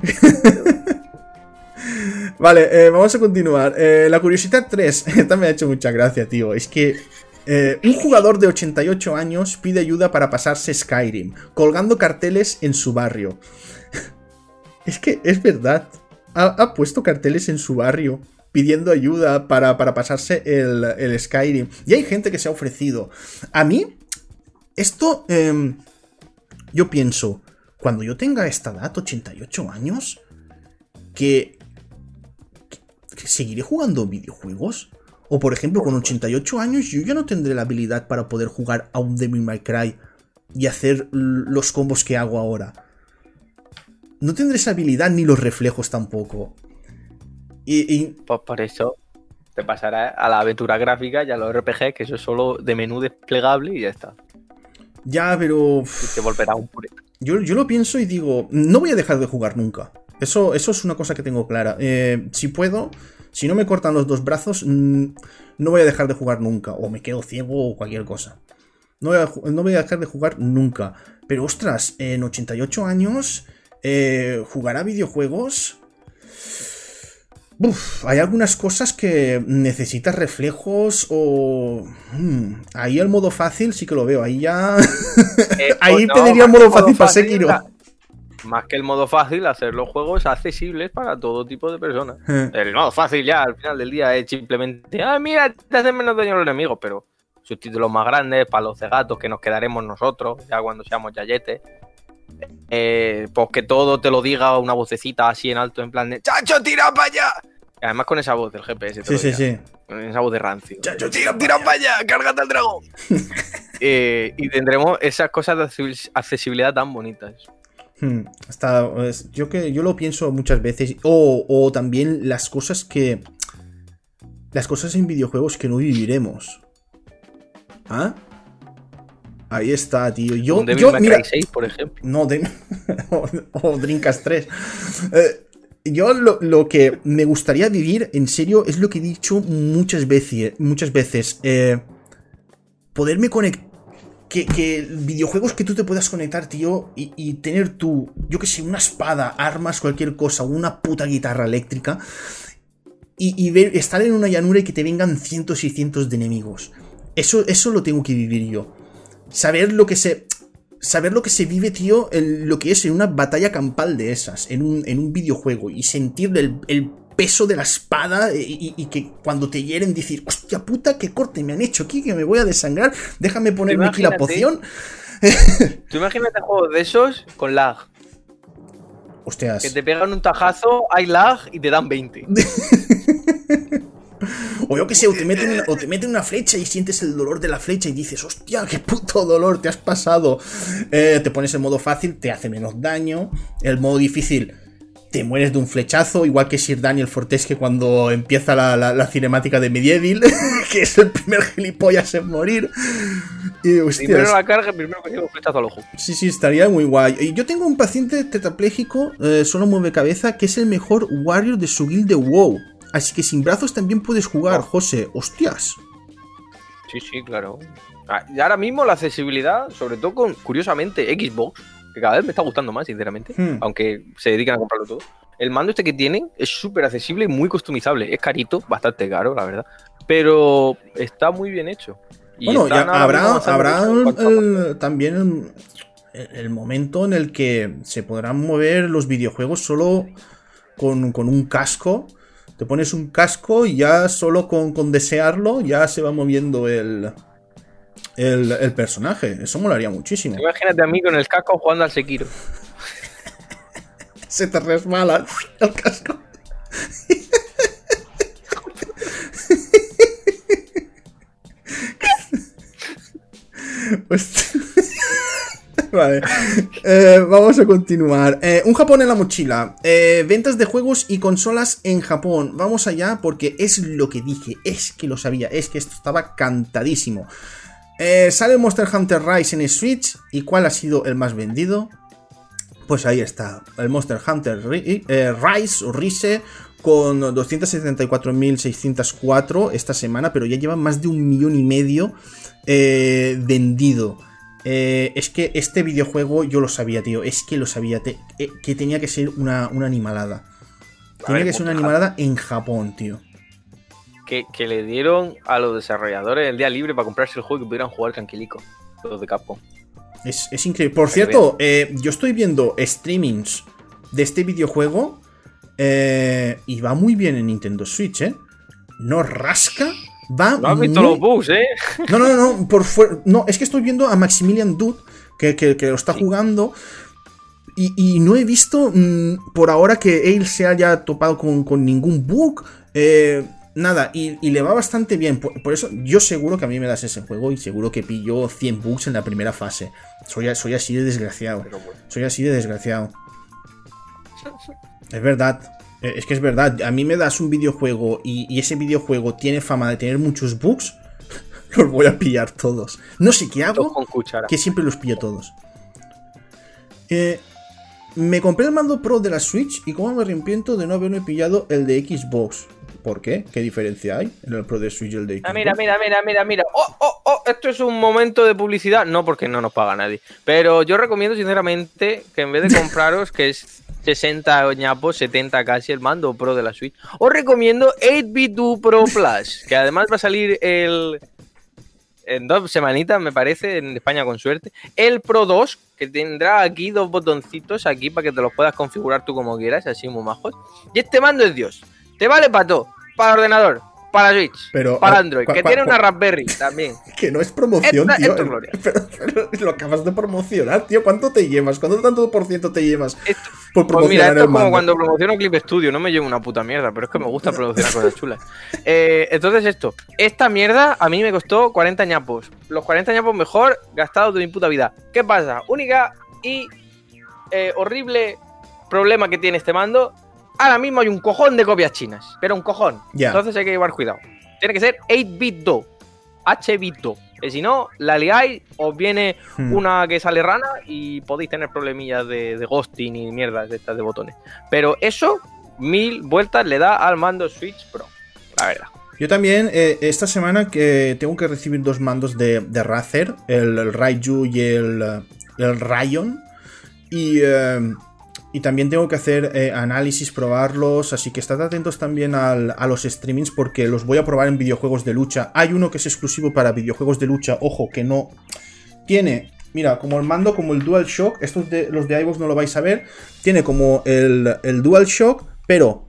vale, eh, vamos a continuar. Eh, la curiosidad 3. Esta me ha hecho mucha gracia, tío. Es que eh, un jugador de 88 años pide ayuda para pasarse Skyrim, colgando carteles en su barrio. es que es verdad. Ha puesto carteles en su barrio pidiendo ayuda para, pasarse el, Skyrim. Y hay gente que se ha ofrecido. A mí, esto, em, yo pienso, cuando yo tenga esta edad, 88 años, que, seguiré jugando videojuegos. O por ejemplo, con 88 años yo ya no tendré la habilidad para poder jugar a un Devil May Cry y hacer los combos que hago ahora. No tendré esa habilidad ni los reflejos tampoco. Y, Pues por eso te pasará a la aventura gráfica y a los RPG, que eso es solo de menú desplegable y ya está. Ya, pero. Y te volverá un pureta. Yo, yo, lo pienso y digo, no voy a dejar de jugar nunca. Eso, eso es una cosa que tengo clara. Eh, si puedo, si no me cortan los dos brazos, mm, no voy a dejar de jugar nunca. O me quedo ciego o cualquier cosa. No voy a, no voy a dejar de jugar nunca. Pero ostras, en 88 años, eh, jugar a videojuegos hay algunas cosas que necesitas reflejos o... Hmm, ahí el modo fácil sí que lo veo. Ahí ya... Eh, ahí pues pediría el modo fácil, para Sekiro. Más que el modo fácil, hacer los juegos accesibles para todo tipo de personas. Eh. el modo fácil ya al final del día es simplemente... Ah, mira, te hacen menos daño los enemigos, pero subtítulos más grandes, para los gatos que nos quedaremos nosotros, ya cuando seamos yayetes. Eh, pues que todo te lo diga una vocecita así en alto, en plan de ¡Chacho, tira para allá! Además con esa voz del GPS. Sí, sí, sí. Con esa voz de rancio. ¡Chacho, tira, tira para allá! ¡Cárgate al dragón! Eh, y tendremos esas cosas de accesibilidad tan bonitas. Hmm, hasta, yo, que, yo lo pienso muchas veces. O, o también las cosas que. Las cosas en videojuegos que no viviremos. ¿Ah? Ahí está, tío. Yo, yo mira, 6, por ejemplo. No, de, o, Drinkas 3. Eh, yo lo, que me gustaría vivir, en serio, es lo que he dicho muchas veces. Muchas veces. Eh, poderme conectar. Que, videojuegos que tú te puedas conectar, tío, y, tener tú, yo que sé, una espada, armas, cualquier cosa, una puta guitarra eléctrica, y, y ver, estar en una llanura y que te vengan cientos y cientos de enemigos. Eso, eso lo tengo que vivir yo saber lo que se. Saber lo que se vive, tío, lo que es en una batalla campal de esas, en un, en un videojuego, y sentir el, peso de la espada y, que cuando te hieren decir, hostia puta, qué corte me han hecho aquí, que me voy a desangrar, déjame ponerme aquí la poción. Tú imagínate juegos de esos con lag. Hostias. Que te pegan un tajazo, hay lag y te dan 20. O yo que sé, o te, meten, o te meten una flecha y sientes el dolor de la flecha y dices, hostia, qué puto dolor te has pasado. Eh, te pones en modo fácil, te hace menos daño. El modo difícil, te mueres de un flechazo, igual que Sir Daniel Fortesque cuando empieza la, cinemática de Medieval, que es el primer gilipollas en morir. Y, primero la carga, primero que un flechazo al ojo. Sí, sí, estaría muy guay. Y yo tengo un paciente tetrapléjico, eh, solo mueve cabeza, que es el mejor warrior de su guild de WoW. Así que sin brazos también puedes jugar. José. ¡Hostias! Sí, sí, claro. Ah, y ahora mismo la accesibilidad, sobre todo con, curiosamente, Xbox, que cada vez me está gustando más, sinceramente, hmm. aunque se dedican a comprarlo todo. El mando este que tienen es súper accesible y muy customizable. Es carito, bastante caro, la verdad. Pero está muy bien hecho. bueno, ya habrá, habrá también el, momento en el que se podrán mover los videojuegos solo con, con un casco te pones un casco y ya solo con, desearlo ya se va moviendo el, el, personaje. Eso molaría muchísimo. Imagínate a mí con el casco jugando al Sekiro. se te resbala el casco. vale. Eh, vamos a continuar. Eh, un Japón en la mochila. Eh, ventas de juegos y consolas en Japón. Vamos allá porque es lo que dije. Es que lo sabía. Es que esto estaba cantadísimo. sale Monster Hunter Rise en Switch. ¿Y cuál ha sido el más vendido? Pues ahí está. El Monster Hunter Rise o Rise con 274.604 esta semana, pero ya lleva más de un millón y medio vendido. Eh, es que este videojuego yo lo sabía, tío. Es que lo sabía. Eh, que tenía que ser una, animalada. Tenía que ser una animalada en Japón, tío. Que, le dieron a los desarrolladores el día libre para comprarse el juego y que pudieran jugar tranquilico. Los de Capcom. Es, increíble. Por cierto, eh, yo estoy viendo streamings de este videojuego. y va muy bien en Nintendo Switch, ¿eh? No rasca Va no has visto los bugs, ¿eh? No, no, no, por no, es que estoy viendo a Maximilian Dude, que, lo está jugando. Y, no he visto mm, por ahora que él se haya topado con, ningún bug. Eh, nada, y, le va bastante bien. Por, eso, yo seguro que a mí me das ese juego y seguro que pillo 100 bugs en la primera fase. Soy, soy así de desgraciado. Soy así de desgraciado. Es verdad. Eh, es que es verdad, a mí me das un videojuego y, ese videojuego tiene fama de tener muchos bugs, los voy a pillar todos. No sé qué hago, que siempre los pillo todos. Eh, me compré el mando Pro de la Switch y como me arrepiento de no haberme pillado el de Xbox. ¿Por qué? ¿Qué diferencia hay en el Pro de Switch y el de Xbox? Ah, mira, mira, mira, mira, mira. Oh, oh, oh, esto es un momento de publicidad. No, porque no nos paga nadie. Pero yo recomiendo sinceramente que en vez de compraros, que es 60 ñapos, 70 casi el mando Pro de la Switch. Os recomiendo 8 Pro Plus, que además va a salir el en dos semanitas, me parece, en España con suerte. El Pro 2, que tendrá aquí dos botoncitos aquí para que te los puedas configurar tú como quieras, así muy majos. Y este mando es Dios. Te vale para todo, para ordenador, para Switch, para Android, que tiene una Raspberry también. Que no es promoción, tío. pero, lo acabas de promocionar, tío. ¿Cuánto te llevas? ¿Cuánto tanto por ciento te llevas por pues mira, esto es como cuando promociono Clip Studio. No me llevo una puta mierda, pero es que me gusta promocionar cosas chulas. Eh, entonces, esto. Esta mierda a mí me costó 40 ñapos. Los 40 ñapos mejor gastados de mi puta vida. ¿Qué pasa? Única y eh, horrible problema que tiene este mando ahora mismo hay un cojón de copias chinas, pero un cojón. Entonces hay que llevar cuidado. Tiene que ser 8-bit do, H-bit do. Que si no, la liáis, os viene hmm. una que sale rana y podéis tener problemillas de, ghosting y mierdas de estas de botones. Pero eso, mil vueltas le da al mando Switch Pro, la verdad. Yo también, eh, esta semana que tengo que recibir dos mandos de, de Razer, el, Raiju y el, el Rayon. Y eh, y también tengo que hacer eh, análisis, probarlos, así que estad atentos también a los streamings porque los voy a probar en videojuegos de lucha. Hay uno que es exclusivo para videojuegos de lucha, ojo, que no tiene... Mira, como el mando, como el DualShock, estos de los de iVoox no lo vais a ver, tiene como el, el DualShock, pero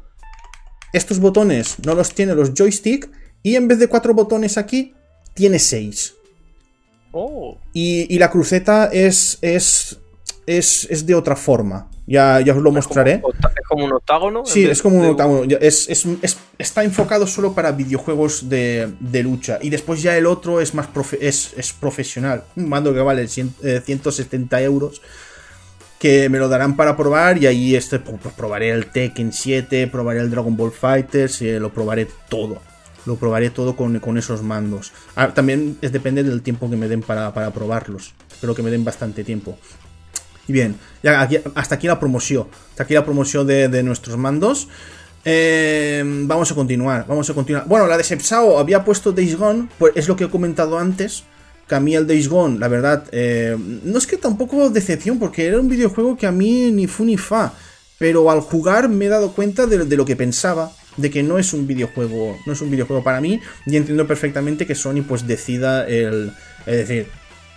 estos botones no los tiene los joystick y en vez de cuatro botones aquí, tiene seis. Oh. Y, y la cruceta es, es, es, es de otra forma. Ya, ya os lo mostraré. ¿Es como un octágono? Sí, es como un octágono. Es, está enfocado solo para videojuegos de, lucha. Y después ya el otro es más es, profesional. Un mando que vale 170 eh, euros. Que me lo darán para probar. Y ahí este, pues, pues, probaré el Tekken 7, probaré el Dragon Ball Fighters. Y lo probaré todo. Lo probaré todo con, esos mandos. Ah, también es, depende del tiempo que me den para, para probarlos. Espero que me den bastante tiempo. Y bien, hasta aquí la promoción. Hasta aquí la promoción de, nuestros mandos. Eh, vamos a continuar, vamos a continuar. Bueno, la de Sepsao había puesto Days Gone, pues es lo que he comentado antes. Que a mí el Days Gone, la verdad, eh, no es que tampoco decepción, porque era un videojuego que a mí ni fu ni fa. Pero al jugar me he dado cuenta de, lo que pensaba, de que no es un videojuego, no es un videojuego para mí. Y entiendo perfectamente que Sony pues decida el, es decir,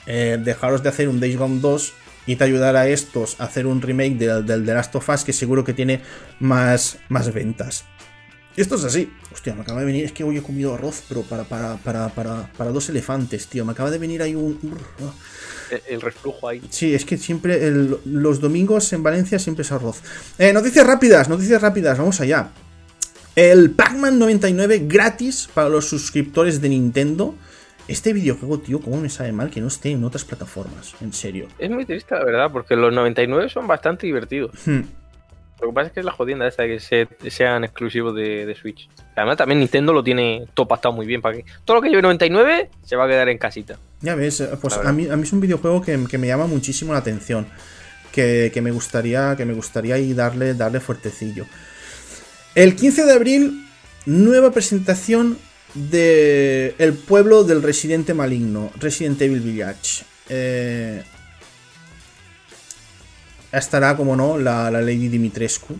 eh, dejaros de hacer un Days Gone 2 y te ayudará a estos a hacer un remake del, del The Last of Us que seguro que tiene más, más ventas. Esto es así. Hostia, me acaba de venir. Es que hoy he comido arroz, pero para, para, para, para, dos elefantes, tío. Me acaba de venir ahí un. El, reflujo ahí. Sí, es que siempre. los domingos en Valencia siempre es arroz. Eh, noticias rápidas, noticias rápidas. Vamos allá. El Pac-Man 99 gratis para los suscriptores de Nintendo. Este videojuego, tío, cómo me sabe mal que no esté en otras plataformas, en serio. Es muy triste, la verdad, porque los 99 son bastante divertidos. Hmm. Lo que pasa es que es la jodienda esta de que sean exclusivos de, Switch. Además, también Nintendo lo tiene topastado muy bien para que todo lo que lleve 99 se va a quedar en casita. Ya ves, eh, pues a mí, a mí es un videojuego que, me llama muchísimo la atención. Que, me gustaría que me gustaría y darle, darle fuertecillo. El 15 de abril, nueva presentación de El pueblo del residente maligno, Resident Evil Village. Eh, estará, como no, la, Lady Dimitrescu.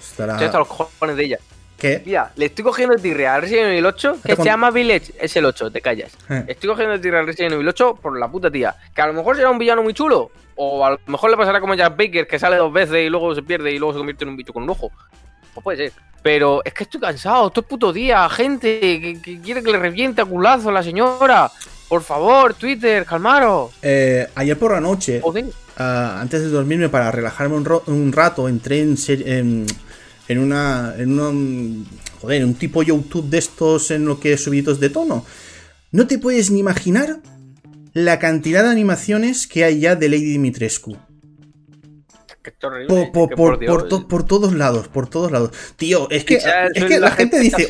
Estará. hasta los cojones de ella. ¿Qué? Mira, le estoy cogiendo el tirre al Resident Evil 8, que se llama Village. Es el 8, te callas. Eh. Estoy cogiendo el tirre al Resident Evil 8 por la puta tía. Que a lo mejor será un villano muy chulo. O a lo mejor le pasará como Jack Baker, que sale dos veces y luego se pierde y luego se convierte en un bicho con un ojo. Pues puede ser. Pero es que estoy cansado, todo es puto día, gente que, quiere que le reviente a culazo a la señora. Por favor, Twitter, calmaros. Eh, ayer por la noche, ah, antes de dormirme para relajarme un, rato, entré en, en, en, una. En un, joder, en un tipo YouTube de estos en lo que es subidos de tono. No te puedes ni imaginar la cantidad de animaciones que hay ya de Lady Dimitrescu. Por, todos lados, por todos lados. Tío, es que, es que la, gente, dice,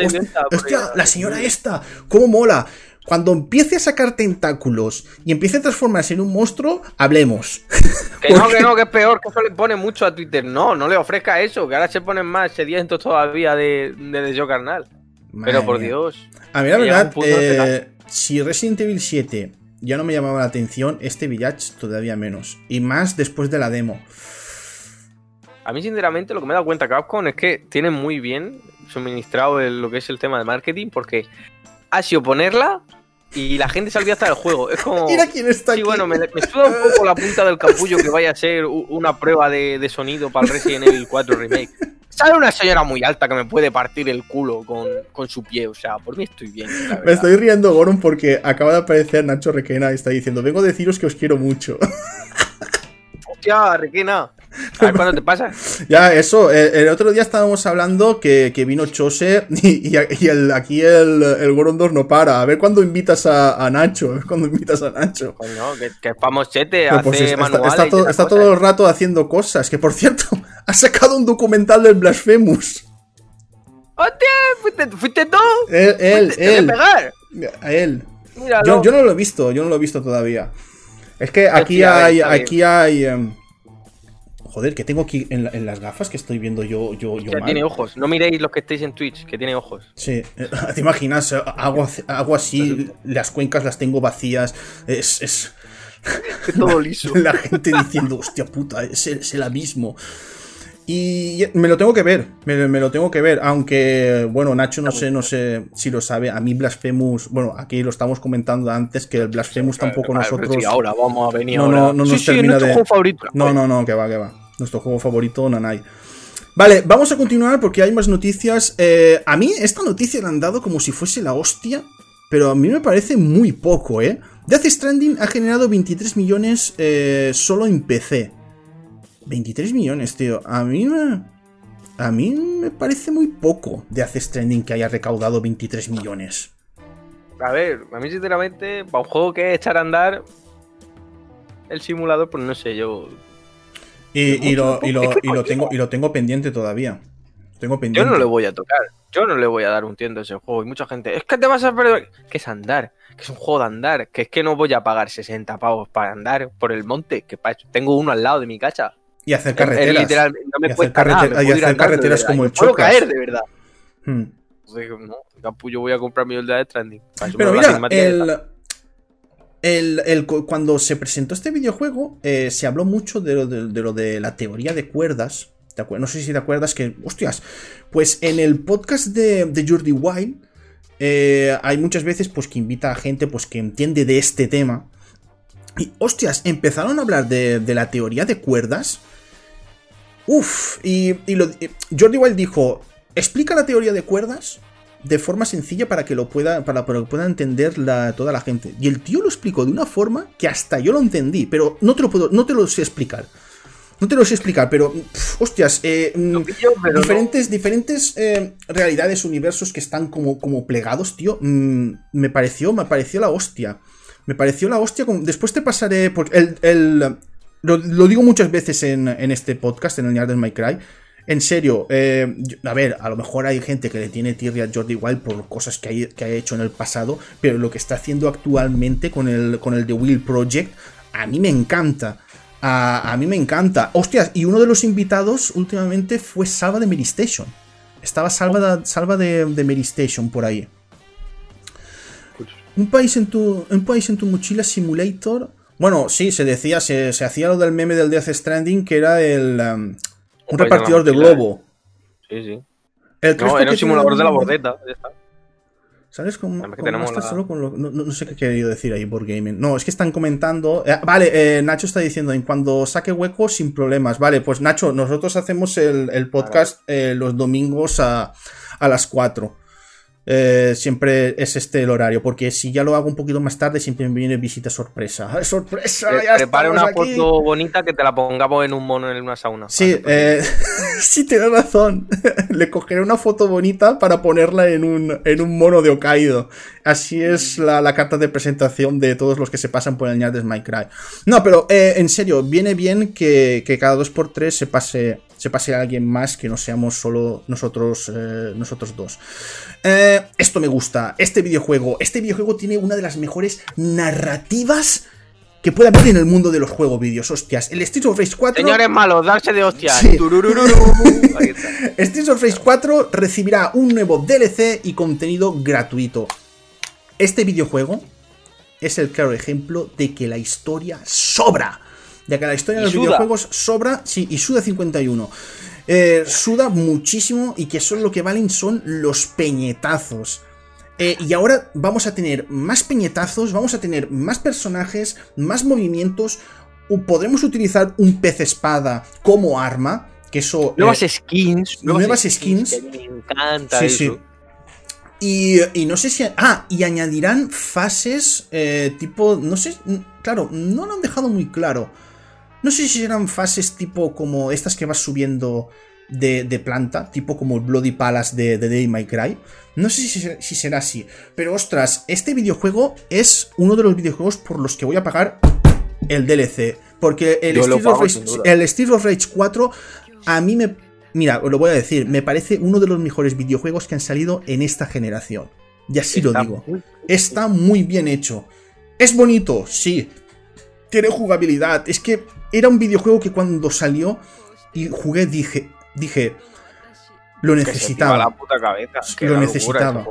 hostia, la señora esta, ¿cómo mola? Cuando empiece a sacar tentáculos y empiece a transformarse en un monstruo, hablemos. Que no, que no, que es peor, que eso le pone mucho a Twitter. No, no le ofrezca eso, que ahora se ponen más sedientos todavía de, de, yo carnal. Pero por Dios. A mí la verdad, eh, si Resident Evil 7 ya no me llamaba la atención, este Village todavía menos. Y más después de la demo. A mí, sinceramente, lo que me he dado cuenta Capcom es que tienen muy bien suministrado lo que es el tema de marketing, porque ha sido ponerla y la gente se olvida hasta del juego. Es como. Mira quién está sí, bueno, me, me estuda un poco la punta del capullo que vaya a ser una prueba de, sonido para el Resident Evil 4 Remake. Sale una señora muy alta que me puede partir el culo con, su pie. O sea, por mí estoy bien. Me estoy riendo, Goron, porque acaba de aparecer Nacho Requena y está diciendo: Vengo a deciros que os quiero mucho. Hostia, Requena. A ver cuándo te pasa. Ya, eso. El, otro día estábamos hablando que, vino Chose y, aquí el, el Gorondor no para. A ver cuándo invitas a, Nacho. A ver cuándo invitas a Nacho. Coño, que, que vamos chete, hace pues está, todo, está todo el rato haciendo cosas. Que por cierto, ha sacado un documental del Blasphemous. ¡Hostia! ¿Fuiste, fuiste tú? Él, él, él. Pegar? A él. Yo, yo, no lo he visto, yo no lo he visto todavía. Es que aquí hay, aquí hay. Em, Joder, que tengo aquí en, las gafas que estoy viendo yo. yo, yo tiene ojos. No miréis los que estéis en Twitch, que tiene ojos. Sí, te imaginas, hago, así, las cuencas las tengo vacías. Es. es... Todo liso. La gente diciendo, hostia puta, es el, es el abismo. Y me lo tengo que ver, me, lo tengo que ver, aunque, bueno, Nacho no sé, no sé si lo sabe, a mí Blasphemous, bueno, aquí lo estamos comentando antes, que el Blasphemous tampoco nosotros... ahora vamos a venir no, No, no nos termina de... No, no, no, que va, que va. Nuestro juego favorito, Nanai. Vale, vamos a continuar porque hay más noticias. Eh, a mí esta noticia la han dado como si fuese la hostia, pero a mí me parece muy poco, ¿eh? Death Stranding ha generado 23 millones eh, solo en PC. 23 millones, tío. A mí me... A mí me parece muy poco Death Stranding que haya recaudado 23 millones. A ver, a mí sinceramente, para un juego que es echar a andar el simulador, pues no sé, yo y, lo, tengo, y lo tengo pendiente todavía. Tengo pendiente. Yo no le voy a tocar. Yo no le voy a dar un tiento a ese juego. Y mucha gente, es que te vas a perder. Que es andar. Que es un juego de andar. Que es que no voy a pagar 60 pavos para andar por el monte. Que tengo uno al lado de mi cacha. Y hacer carreteras. no me y hacer, y hacer carreteras como el Puedo caer, de verdad. Hmm. no, yo voy a comprar mi de Stranding. Pero mira, el, el, cuando se presentó este videojuego, eh, se habló mucho de lo de, la teoría de cuerdas. no sé si te acuerdas que, hostias, pues en el podcast de, de Jordi Wild eh, hay muchas veces pues que invita a gente pues que entiende de este tema. Y, hostias, empezaron a hablar de, la teoría de cuerdas. Uf, y, Jordi Wild dijo, explica la teoría de cuerdas de forma sencilla para que lo pueda, para, que pueda entender toda la gente. Y el tío lo explicó de una forma que hasta yo lo entendí, pero no te lo puedo, no te lo sé explicar. No te lo sé explicar, pero. hostias, eh, mm, diferentes, diferentes eh, realidades, universos que están como, como plegados, tío. Mm, me pareció, me pareció la hostia. Me pareció la hostia. Después te pasaré. Porque el. lo, digo muchas veces en, este podcast, en el Yard My Cry. En serio, eh, a ver, a lo mejor hay gente que le tiene tirria a Jordi Wild por cosas que, que, ha hecho en el pasado, pero lo que está haciendo actualmente con el, con el The Will Project, a mí me encanta. A, mí me encanta. Hostias, y uno de los invitados últimamente fue Salva de Meristation. Estaba Salva, Salva de, de Meristation por ahí. Un país, en tu, un país en tu mochila simulator. Bueno, sí, se decía, se, hacía lo del meme del Death Stranding, que era el um, un repartidor de globo. Sí, sí. El no, era un simulador de la bordeta. Ya está. ¿Sabes cómo, solo con lo, no, sé qué he querido decir ahí por gaming. No, es que están comentando. Eh, vale, eh, Nacho está diciendo, en cuando saque hueco, sin problemas. Vale, pues Nacho, nosotros hacemos el, podcast eh, los domingos a, a las 4. Eh, siempre es este el horario, porque si ya lo hago un poquito más tarde, siempre me viene visita sorpresa. ¡Sorpresa! prepara una foto bonita que te la pongamos en un mono en una sauna. Sí, eh, sí, tienes razón. Le cogeré una foto bonita para ponerla en un, en un mono de Hokkaido. Así es la, carta de presentación de todos los que se pasan por el ñar de Cry. No, pero eh, en serio, viene bien que, que cada 2x3 se pase se pase a alguien más que no seamos solo nosotros, eh, nosotros dos. Eh, esto me gusta, este videojuego. Este videojuego tiene una de las mejores narrativas que puede haber en el mundo de los juegos vídeos. Hostias, el Streets of Rage 4. Señores malos, darse de hostias. Streets of Rage 4 recibirá un nuevo DLC y contenido gratuito. Este videojuego es el claro ejemplo de que la historia sobra ya que la historia de los videojuegos sobra, sí, y suda 51. Eh, suda muchísimo y que son lo que valen son los peñetazos. Eh, y ahora vamos a tener más peñetazos, vamos a tener más personajes, más movimientos. Podremos utilizar un pez espada como arma. Que eso. Nuevas eh, skins. Nuevas, skins. me encanta sí, Sí. Y, y, no sé si. Ah, y añadirán fases tipo. No sé. Claro, no lo han dejado muy claro. No sé si serán fases tipo como estas que vas subiendo de, planta, tipo como el Bloody Palace de, de Day My Cry. No sé si, será así. Pero ostras, este videojuego es uno de los videojuegos por los que voy a pagar el DLC. Porque el, Street of, Rage, el Street of Rage 4 a mí me... Mira, os lo voy a decir, me parece uno de los mejores videojuegos que han salido en esta generación. Y así lo digo. Está muy bien hecho. Es bonito, sí. Tiene jugabilidad. Es que era un videojuego que cuando salió y jugué dije, dije, lo necesitaba. lo necesitaba.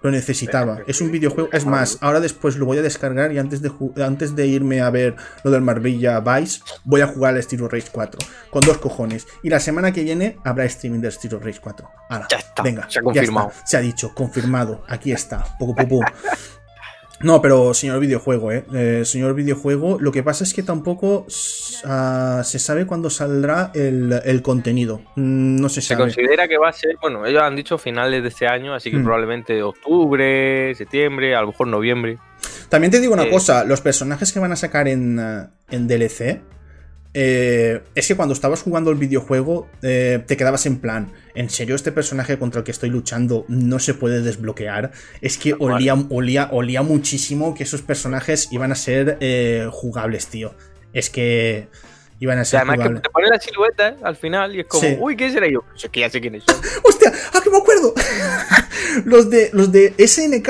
Lo necesitaba. Es un videojuego. Es más, ahora después lo voy a descargar y antes de, antes de irme a ver lo del Marbella Vice, voy a jugar al Steel Race 4. Con dos cojones. Y la semana que viene habrá streaming del Steel Race 4. Ahora, ya está. Venga, se ha confirmado. Se ha dicho, confirmado. Aquí está. Poco, poco. No, pero señor videojuego, ¿eh? ¿eh? Señor videojuego, lo que pasa es que tampoco ah, se sabe cuándo saldrá el, contenido. Mm, no se sabe. Se considera que va a ser, bueno, ellos han dicho finales de este año, así que mm. probablemente octubre, septiembre, a lo mejor noviembre. También te digo una eh, cosa, los personajes que van a sacar en, en DLC eh, es que cuando estabas jugando el videojuego eh, te quedabas en plan, ¿en serio este personaje contra el que estoy luchando no se puede desbloquear? Es que olía, olía, olía muchísimo que esos personajes iban a ser eh, jugables, tío. Es que iban a ser. además que te pone la silueta al final y es como, uy, ¿qué será yo? Es que ya sé quién es. ¡Hostia! ¡Ah, que me acuerdo! los, de, los de SNK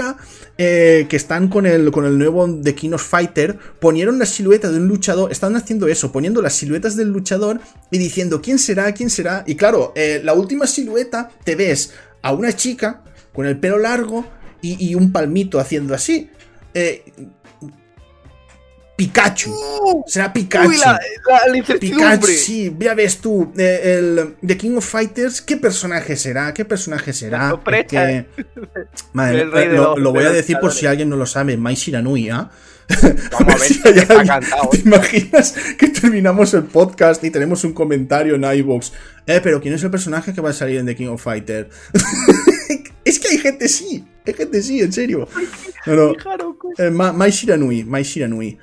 eh, que están con el, con el nuevo The King of Fighter, ponieron la silueta de un luchador, estaban haciendo eso, poniendo las siluetas del luchador y diciendo quién será, quién será. Y claro, eh, la última silueta te ves a una chica con el pelo largo y, un palmito haciendo así. Eh, Pikachu. Uh, Será Pikachu. la, Pikachu, sí, ya ves tú. Eh, el The King of Fighters, ¿qué personaje será? ¿Qué personaje será? madre, lo, voy a decir por si alguien no lo sabe. Mai Shiranui, ¿ah? Vamos a ver, si ¿Te ¿eh? imaginas que terminamos el podcast y tenemos un comentario en iVoox? Eh, pero ¿quién es el personaje que va a salir en The King of Fighters? es que hay gente sí, hay gente sí, en serio. No, no. Eh, Mai Shiranui, Mai Shiranui.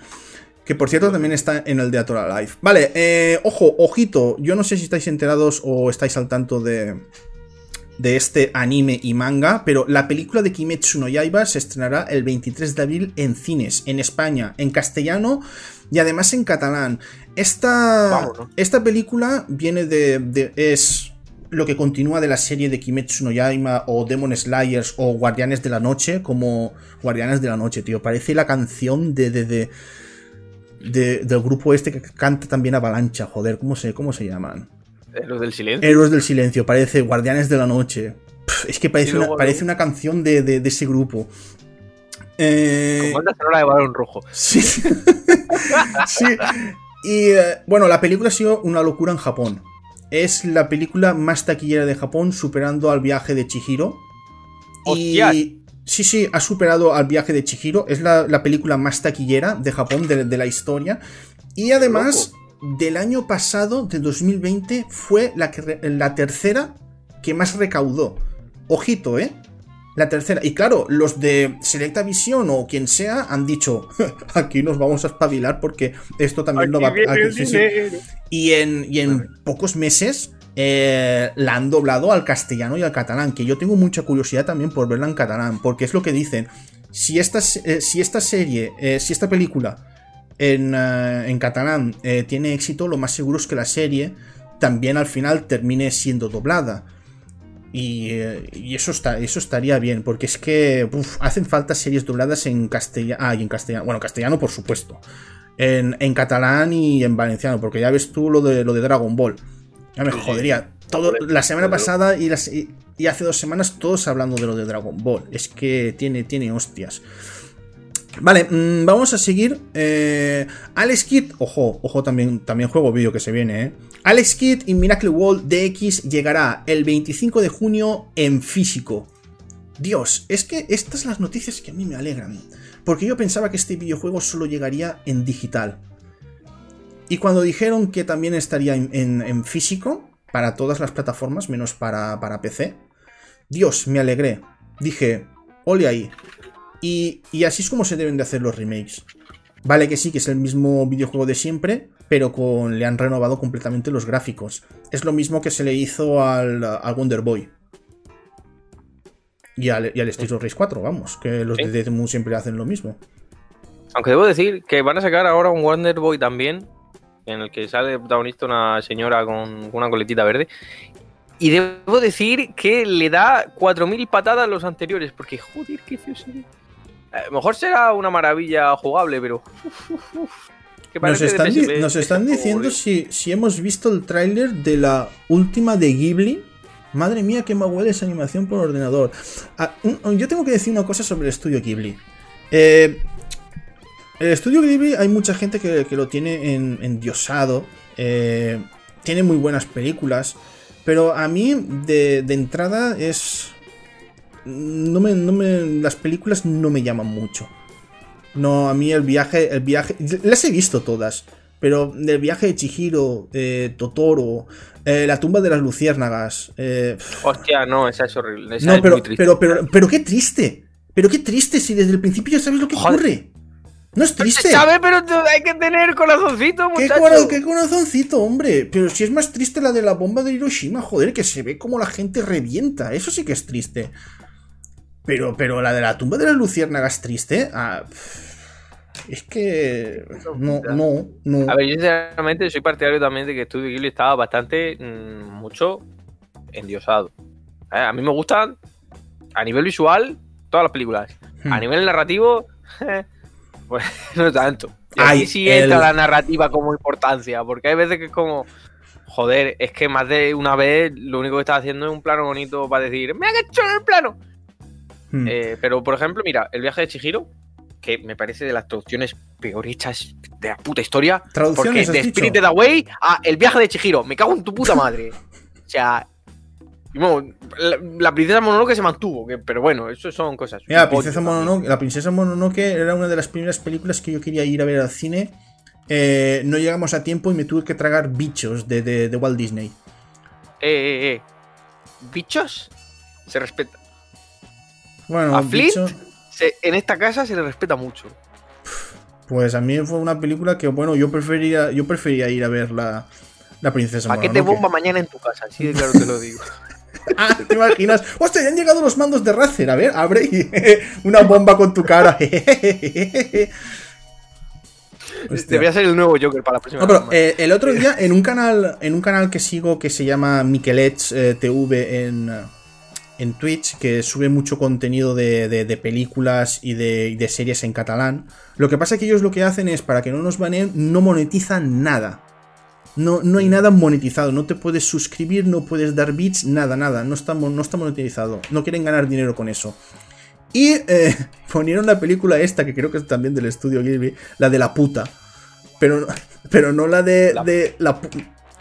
Que por cierto también está en el de Atora Live. Vale, eh, ojo, ojito. Yo no sé si estáis enterados o estáis al tanto de, de este anime y manga, pero la película de Kimetsu no Yaiba se estrenará el 23 de abril en cines, en España, en castellano y además en catalán. Esta, esta película viene de, de, es lo que continúa de la serie de Kimetsu no Yaiba o Demon Slayers o Guardianes de la Noche, como Guardianes de la Noche, tío. Parece la canción de, de, de del grupo este que canta también Avalancha, joder, ¿cómo se, cómo se llaman? Héroes del Silencio. Héroes del Silencio, parece Guardianes de la Noche. es que parece, una, parece una canción de, de, ese grupo. Eh... Como sonora de balón rojo. Sí. sí. Y eh, bueno, la película ha sido una locura en Japón. Es la película más taquillera de Japón, superando al viaje de Chihiro. Y Sí, sí, ha superado al viaje de Chihiro. Es la, película más taquillera de Japón de, la historia. Y además, del año pasado, de 2020, fue la, la tercera que más recaudó. Ojito, ¿eh? La tercera. Y claro, los de Selecta Visión o quien sea han dicho, aquí nos vamos a espabilar porque esto también lo va a... Y en, y en pocos meses eh, la han doblado al castellano y al catalán, que yo tengo mucha curiosidad también por verla en catalán, porque es lo que dicen, si esta, eh, si esta serie, eh, si esta película en, en catalán tiene éxito, lo más seguro es que la serie también al final termine siendo doblada. Y, eso, está, eso estaría bien, porque es que hacen falta series dobladas en castellano. Ah, y en castellano. Bueno, castellano, por supuesto. En, en, catalán y en valenciano, porque ya ves tú lo de, lo de Dragon Ball. Ya me jodería. Todo, la semana pasada y, y, hace dos semanas todos hablando de lo de Dragon Ball. Es que tiene, tiene hostias. Vale, mm, vamos a seguir. Eh, Alex Kidd, ojo, ojo, también, también juego vídeo que se viene, ¿eh? Alex Kidd y Miracle World DX llegará el 25 de junio en físico. Dios, es que estas son las noticias que a mí me alegran. Porque yo pensaba que este videojuego solo llegaría en digital. Y cuando dijeron que también estaría en, físico, para todas las plataformas, menos para, para, PC, Dios, me alegré. Dije, ole ahí. Y, y así es como se deben de hacer los remakes. Vale que sí, que es el mismo videojuego de siempre, pero con, le han renovado completamente los gráficos. Es lo mismo que se le hizo al, Wonder Boy. Y al, y al Street of Race 4, vamos, que los de Deathmoon siempre hacen lo mismo. Aunque debo decir que van a sacar ahora un Wonder Boy también, en el que sale protagonista una señora con una coletita verde. Y debo decir que le da 4.000 patadas a los anteriores, porque joder, qué feo sería. A lo mejor será una maravilla jugable, pero... nos están, nos están diciendo si, si hemos visto el tráiler de la última de Ghibli. Madre mía, qué me huele esa animación por ordenador. Ah, yo tengo que decir una cosa sobre el estudio Ghibli. Eh, el estudio Ghibli hay mucha gente que, lo tiene en, endiosado. Eh, tiene muy buenas películas. Pero a mí, de, entrada, es. No me, no me, las películas no me llaman mucho. No, a mí el viaje. El viaje. Las he visto todas. Pero el viaje de Chihiro, eh, Totoro, eh, la tumba de las luciérnagas. Hostia, no, esa es horrible. no, pero, pero, pero, pero, qué triste. Pero qué triste si desde el principio ya sabes lo que ocurre. No es triste. Se sabe, pero hay que tener corazoncito, muchacho. ¿Qué, corazoncito, hombre? Pero si es más triste la de la bomba de Hiroshima, joder, que se ve como la gente revienta. Eso sí que es triste. Pero, pero la de la tumba de las luciérnagas triste. Ah, es que. No, no, no. A ver, yo sinceramente soy partidario también de que Studio Ghibli estaba bastante. Mm, mucho endiosado. Eh, a mí me gustan, a nivel visual, todas las películas. A hmm. nivel narrativo. Pues no tanto. Y ahí sí entra la narrativa como importancia, porque hay veces que es como, joder, es que más de una vez lo único que está haciendo es un plano bonito para decir, me han hecho el plano. Hmm. Eh, pero, por ejemplo, mira, el viaje de Chihiro, que me parece de las traducciones peor hechas de la puta historia. Porque de Spirited Away a El viaje de Chihiro, me cago en tu puta madre. o sea, la, princesa Mononoke se mantuvo, pero bueno, eso son cosas. la princesa, Mononoke, la princesa Mononoke era una de las primeras películas que yo quería ir a ver al cine. Eh, no llegamos a tiempo y me tuve que tragar bichos de, de, Walt Disney. Eh, eh, eh. ¿Bichos? Se respeta. Bueno, a Flint en esta casa se le respeta mucho. Pues a mí fue una película que, bueno, yo prefería, yo prefería ir a ver la, la princesa Paquete bomba mañana en tu casa, así de claro te lo digo. ah, ¿te imaginas? ¡Hostia, ya han llegado los mandos de Razer! A ver, abre y una bomba con tu cara. Debería ser el nuevo Joker para la próxima. No, pero eh, el otro día en un canal en un canal que sigo que se llama Miquelets eh, TV en, en Twitch, que sube mucho contenido de, de, películas y de, de, series en catalán. Lo que pasa es que ellos lo que hacen es, para que no nos baneen, no monetizan nada. No, no hay nada monetizado, no te puedes suscribir, no puedes dar bits, nada, nada, no está, no está monetizado. No quieren ganar dinero con eso. Y eh, ponieron la película esta, que creo que es también del estudio Gilby, la de la puta. Pero, pero no la de la, de la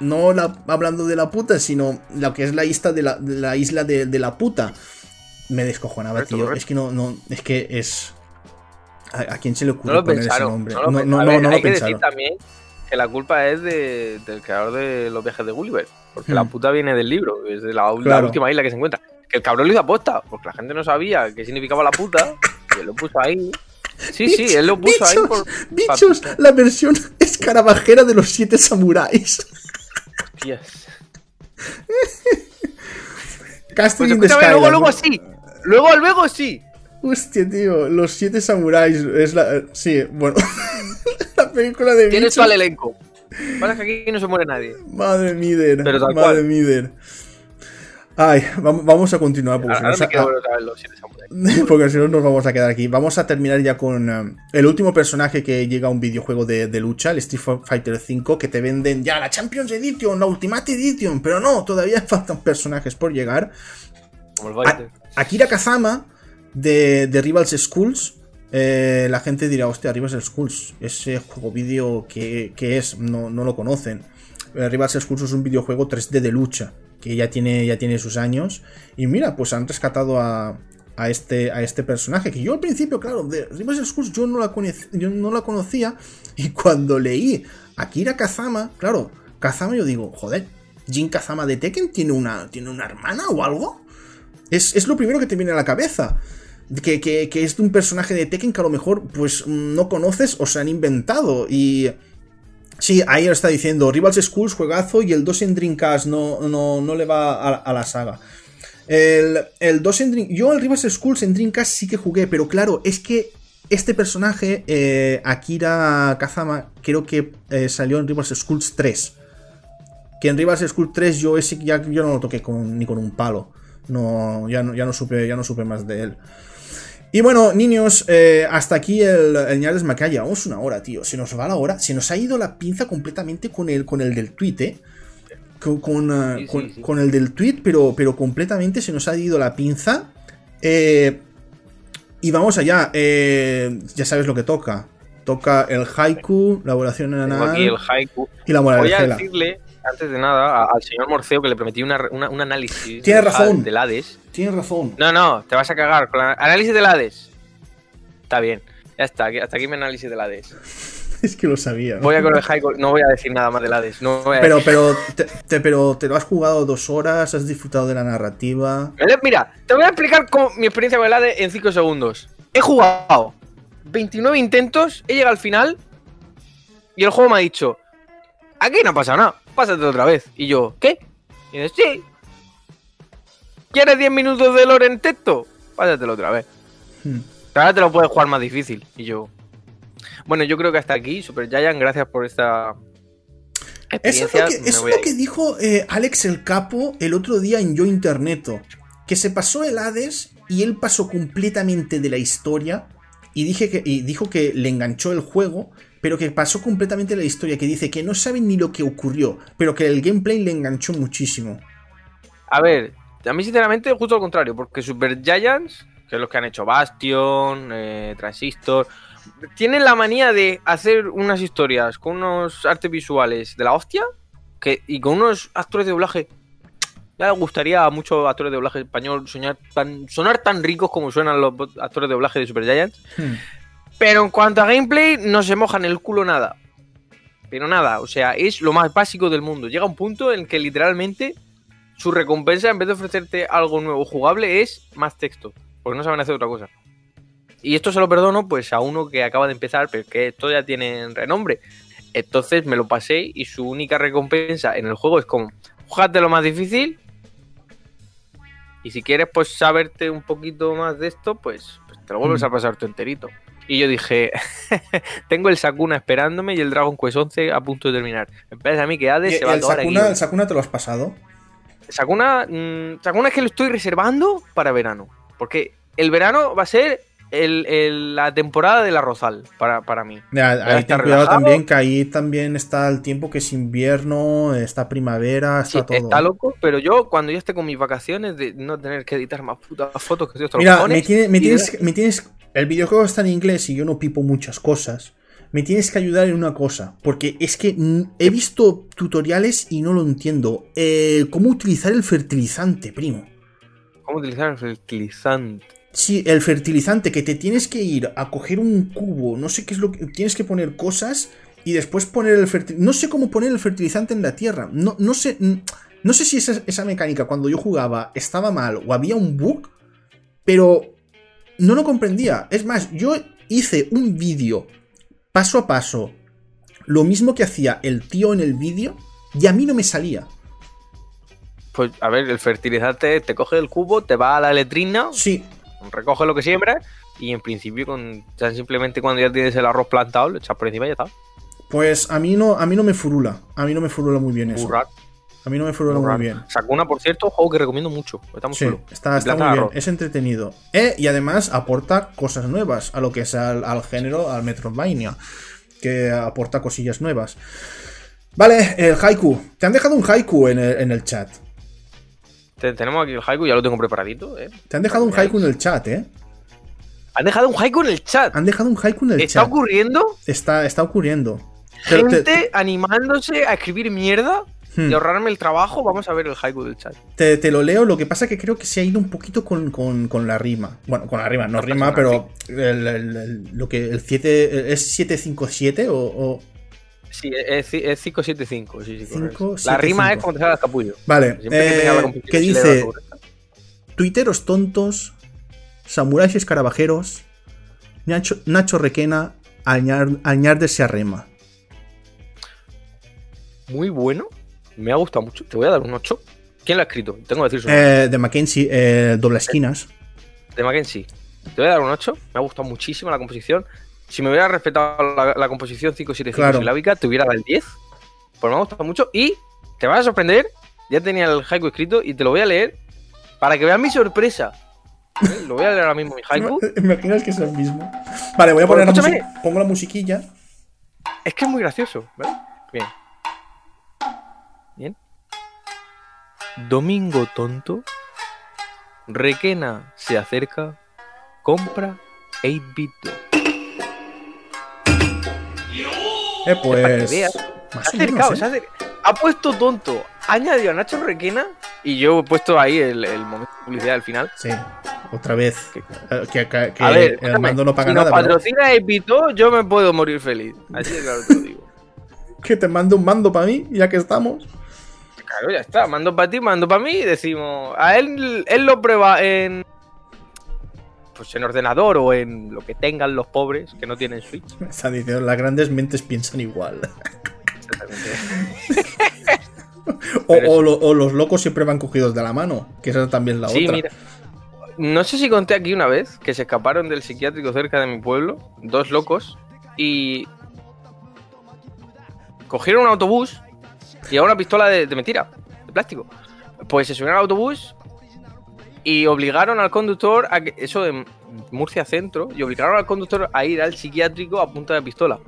no la, hablando de la puta, sino lo que es la isla de la, la isla de, de, la puta. Me descojonaba, tío. Es que no, no, es que es. ¿A, quién se le ocurre no poner ese nombre? No, lo, no, no, ver, no, hay que decir también que la culpa es de, del creador de los viajes de Gulliver. Porque hmm. la puta viene del libro, es de la, claro. la última isla que se encuentra. Que el cabrón lo hizo aposta, porque la gente no sabía qué significaba la puta, y él lo puso ahí. Sí, sí, él lo puso bichos, ahí por. Bichos, la versión escarabajera de los siete samuráis. Yes. Casting pues in the luego, luego sí. Luego, luego sí. Hostia, tío, los siete samuráis es la. Sí, bueno. La película de Tienes todo el elenco. Pasa que aquí no se muere nadie. Madre mider. Pero tal Madre cual. mider. Ay, vam- vamos a continuar porque, Ahora si no, porque si no nos vamos a quedar aquí. Vamos a terminar ya con eh, el último personaje que llega a un videojuego de, de lucha, el Street Fighter V, que te venden ya la Champions Edition, la Ultimate Edition, pero no, todavía faltan personajes por llegar. Como el Fighter. Akira Kazama de, de Rivals Schools. Eh, la gente dirá, hostia, Rivals Schools, ese juego vídeo que, que es, no, no lo conocen. Eh, Rivals Schools es un videojuego 3D de lucha, que ya tiene, ya tiene sus años. Y mira, pues han rescatado a, a este, a este personaje, que yo al principio, claro, de Rivals Schools yo no, la conec- yo no la conocía. Y cuando leí Akira Kazama, claro, Kazama yo digo, joder, Jin Kazama de Tekken tiene una, tiene una hermana o algo. Es, es lo primero que te viene a la cabeza. Que, que- que es de un personaje de Tekken que a lo mejor pues no conoces o se han inventado. Y sí, ahí lo está diciendo, Rivals Schools, juegazo y el 2 en Dreamcast no, no, no le va a, la saga. El, el 2 en Yo el Rivals Schools en Dreamcast sí que jugué, pero claro, es que este personaje, eh, Akira Kazama, creo que eh, salió en Rivals Schools 3. Que en Rivals Schools 3 yo ese ya yo no lo toqué con- ni con un palo. No, ya no, ya no supe, ya no supe más de él. Y bueno, niños, eh, hasta aquí el, el Ñales Macaya. Llevamos una hora, tío. Se nos va la hora. Se nos ha ido la pinza completamente con el, con el del tweet, ¿eh? Con, con, eh, Sí, sí, con- sí. con el del tweet, pero, pero completamente se nos ha ido la pinza. Eh, y vamos allá. eh, ya sabes lo que toca. Toca el haiku, la oración Tengo anal aquí el haiku. y la Voy a moralejela. decirle, antes de nada, al señor Morceo que le prometí una- una- un análisis Tienes razón. del Hades. Tienes razón. No, no, te vas a cagar. Con la- análisis del Hades. Está bien. Ya está, hasta aquí mi análisis del Hades. Es que lo sabía. Voy a con el haiku, no voy a decir nada más del Hades. No voy a Pero, pero, te, te- pero te lo has jugado dos horas, has disfrutado de la narrativa. Mira, te voy a explicar cómo- mi experiencia con el Hades en 5 segundos. He jugado 29 intentos, he llegado al final y el juego me ha dicho, aquí no pasa nada, pásate otra vez. Y yo, ¿qué? Y dice, sí. ¿Quieres 10 minutos de lore en texto? Pásatelo otra vez. Hmm. Ahora te lo puedes jugar más difícil. Y yo... Bueno, yo creo que hasta aquí, Super Giant, gracias por esta Eso es lo eso es que dijo eh, Alex el Capo el otro día en Yo Interneto. Que se pasó el Hades y él pasó completamente de la historia. Y, dije que, y dijo que le enganchó el juego, pero que pasó completamente la historia. Que dice que no sabe ni lo que ocurrió, pero que el gameplay le enganchó muchísimo. A ver, a mí sinceramente justo lo contrario, porque Super Giants, que es los que han hecho Bastion, eh, Transistor, tienen la manía de hacer unas historias con unos artes visuales de la hostia que, y con unos actores de doblaje. Ya me gustaría a muchos actores de doblaje español soñar tan, sonar tan ricos como suenan los actores de doblaje de Super Giants. Hmm. Pero en cuanto a gameplay, no se mojan el culo nada. Pero nada, o sea, es lo más básico del mundo. Llega un punto en que literalmente su recompensa, en vez de ofrecerte algo nuevo jugable, es más texto. Porque no saben hacer otra cosa. Y esto se lo perdono pues a uno que acaba de empezar, pero que esto ya tiene renombre. Entonces me lo pasé y su única recompensa en el juego es como, jugate lo más difícil. Y si quieres pues saberte un poquito más de esto, pues, pues te lo vuelves Mm. a pasar tu enterito. Y yo dije, tengo el Sakuna esperándome y el Dragon Quest 11 a punto de terminar. Me parece a mí que Hades ¿Y se va a tomar Sakuna, aquí. el Sakuna te lo has pasado? Sakuna, mm, Sakuna es que lo estoy reservando para verano. Porque el verano va a ser el- el- la temporada del arrozal para, para mí. Ya, ahí ten cuidado también, que ahí también está el tiempo que es invierno, está primavera, está Sí, todo. está loco, pero yo cuando ya esté con mis vacaciones de no tener que editar más putas fotos que los Mira, me, tiene- me tienes, me tienes. El videojuego está en inglés y yo no pipo muchas cosas. Me tienes que ayudar en una cosa. Porque es que he visto tutoriales y no lo entiendo. Eh, ¿Cómo utilizar el fertilizante, primo? ¿Cómo utilizar el fertilizante? Sí, el fertilizante, que te tienes que ir a coger un cubo, no sé qué es lo que. Tienes que poner cosas y después poner el fertilizante. No sé cómo poner el fertilizante en la tierra. No, no sé. No sé si esa, esa mecánica cuando yo jugaba estaba mal o había un bug, pero no lo comprendía. Es más, yo hice un vídeo paso a paso, lo mismo que hacía el tío en el vídeo, y a mí no me salía. Pues a ver, el fertilizante te coge el cubo, te va a la letrina, Sí, recoge lo que siembras y en principio con tan simplemente cuando ya tienes el arroz plantado, lo echas por encima y ya está. pues a mí no, a mí no me furula. A mí no me furula muy bien eso. Burrar, A mí no me furula muy bien. Sakuna, por cierto, juego que recomiendo mucho. Está muy Sí, está, muy bien, es entretenido. Eh, y además aporta cosas nuevas a lo que es al, al género, al Metroidvania, que aporta cosillas nuevas. Vale, el haiku. Te han dejado un haiku en el, en el chat. Te- tenemos aquí el haiku, ya lo tengo preparadito. ¿eh? Te han dejado un haiku en el chat, ¿eh? Han dejado un haiku en el chat. Han dejado un haiku en el ¿Está chat. ocurriendo? Está, está ocurriendo. Gente te, animándose a escribir mierda Hmm. y ahorrarme el trabajo. Vamos a ver el haiku del chat. te- te lo leo, lo que pasa que creo que se ha ido un poquito con, con- con la rima. Bueno, con la rima, no La rima, persona, pero el, el- el- lo que el 7 es 757 o, o- Sí, es, es 575. Sí, La rima es cuando te sale el capullo. Vale, eh, que dice. Tuiteros tontos, samuráis escarabajeros, Nacho, Nacho Requena, Añar, Añarde se arrema. Muy bueno. Me ha gustado mucho. Te voy a dar un 8. ¿Quién lo ha escrito? Tengo que decir su Eh, de Mackenzie, eh, doble esquinas. de Mackenzie. Te voy a dar un 8. Me ha gustado muchísimo la composición. Si me hubiera respetado la, la composición 575 Claro. silábica, te hubiera dado el 10. Pues me ha gustado mucho. Y te vas a sorprender. Ya tenía el haiku escrito y te lo voy a leer para que veas mi sorpresa. ¿Eh? Lo voy a leer ahora mismo, mi haiku. Imaginas que es el mismo. Vale, voy a Pues poner la musiquilla. Pongo la musiquilla. Es que es muy gracioso, ¿vale? Bien. Domingo tonto. Requena se acerca. Compra 8-bit Dog. Eh, pues. Se ha acercado, ¿eh? se ha acer- Ha puesto tonto. Ha añadido a Nacho Requena. Y yo he puesto ahí el, el momento de publicidad al final. Sí, otra vez. Que- Eh, Que, que- a ver, el mando no paga si nada. pero patrocina 8-bit Dog, yo me puedo morir feliz. Así de claro te lo digo. Que te mando un mando para mí, ya que estamos. Claro, ya está. Mando para ti, mando para mí y decimos. A él, él lo prueba en. Pues en ordenador o en lo que tengan los pobres que no tienen Switch. Está diciendo, las grandes mentes piensan igual. O, Pero o lo- o los locos siempre van cogidos de la mano, que esa también es la Sí, otra. mira. No sé si conté aquí una vez que se escaparon del psiquiátrico cerca de mi pueblo, dos locos, y cogieron un autobús y a una pistola de, de mentira, de plástico. Pues se subieron al autobús y obligaron al conductor a que, eso de Murcia Centro, y obligaron al conductor a ir al psiquiátrico a punta de pistola.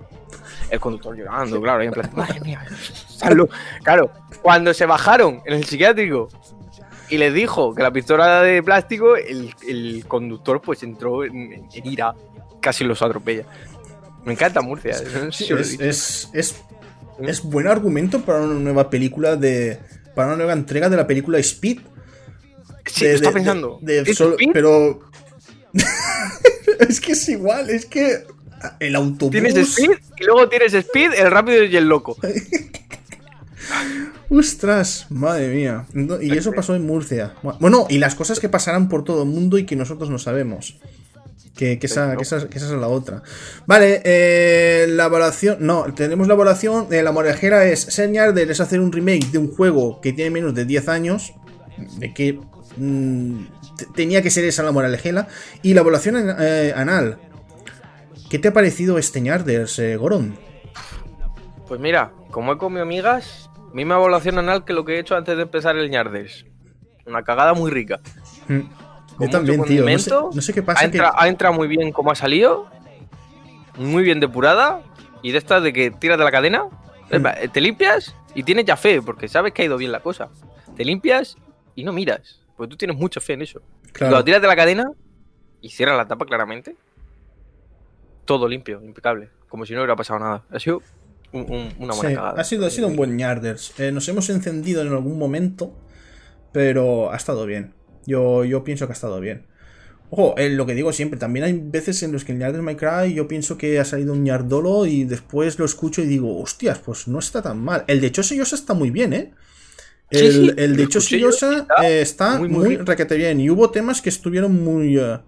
El conductor llorando, claro, ahí en plan, madre mía, salud". Claro, cuando se bajaron en el psiquiátrico y les dijo que la pistola era de plástico, el, el conductor pues entró en, en ira, casi los atropella. Me encanta Murcia. no sé si es, es buen argumento para una nueva película de. Para una nueva entrega de la película Speed. Sí, de- lo está de- pensando. de- de ¿Es solo- Speed? pero. es que es igual, es que. El autobús. Tienes Speed y luego tienes Speed, el rápido y el loco. Ostras, madre mía. No, y eso pasó en Murcia. Bueno, y las cosas que pasarán por todo el mundo y que nosotros no sabemos. Que, esa, es la otra. Vale, eh, la evaluación. No, tenemos la evaluación. Eh, la morejera es señal es hacer un remake de un juego que tiene menos de 10 años. De que mm, tenía que ser esa la moralejela. Y la evaluación eh, anal. ¿Qué te ha parecido este Ñarders, Goron? Pues mira, como he comido migas, misma evaluación anal que lo que he hecho antes de empezar el Ñarders. Una cagada muy rica. Mm. Yo también, tío. No sé, qué pasa. Ha, entrado muy bien como ha salido. Muy bien depurada. Y de estas de que tiras de la cadena. Mm. Te limpias y tienes ya fe, porque sabes que ha ido bien la cosa. Te limpias y no miras. Porque tú tienes mucha fe en eso. Claro. Cuando tiras de la cadena y cierras la tapa claramente. Todo limpio, impecable. Como si no hubiera pasado nada. Ha sido una buena cagada. Ha sido, ha sido un buen Yarders. Eh, nos hemos encendido en algún momento. Pero ha estado bien. Yo, yo pienso que ha estado bien. Ojo, eh, lo que digo siempre, también hay veces en los que el Yard My Cry yo pienso que ha salido un Yardolo y después lo escucho y digo, hostias, pues no está tan mal. El de Choseyosa está muy bien, ¿eh? El, el de Choseyosa está, muy, muy, requete bien. Y hubo temas que estuvieron muy, eh,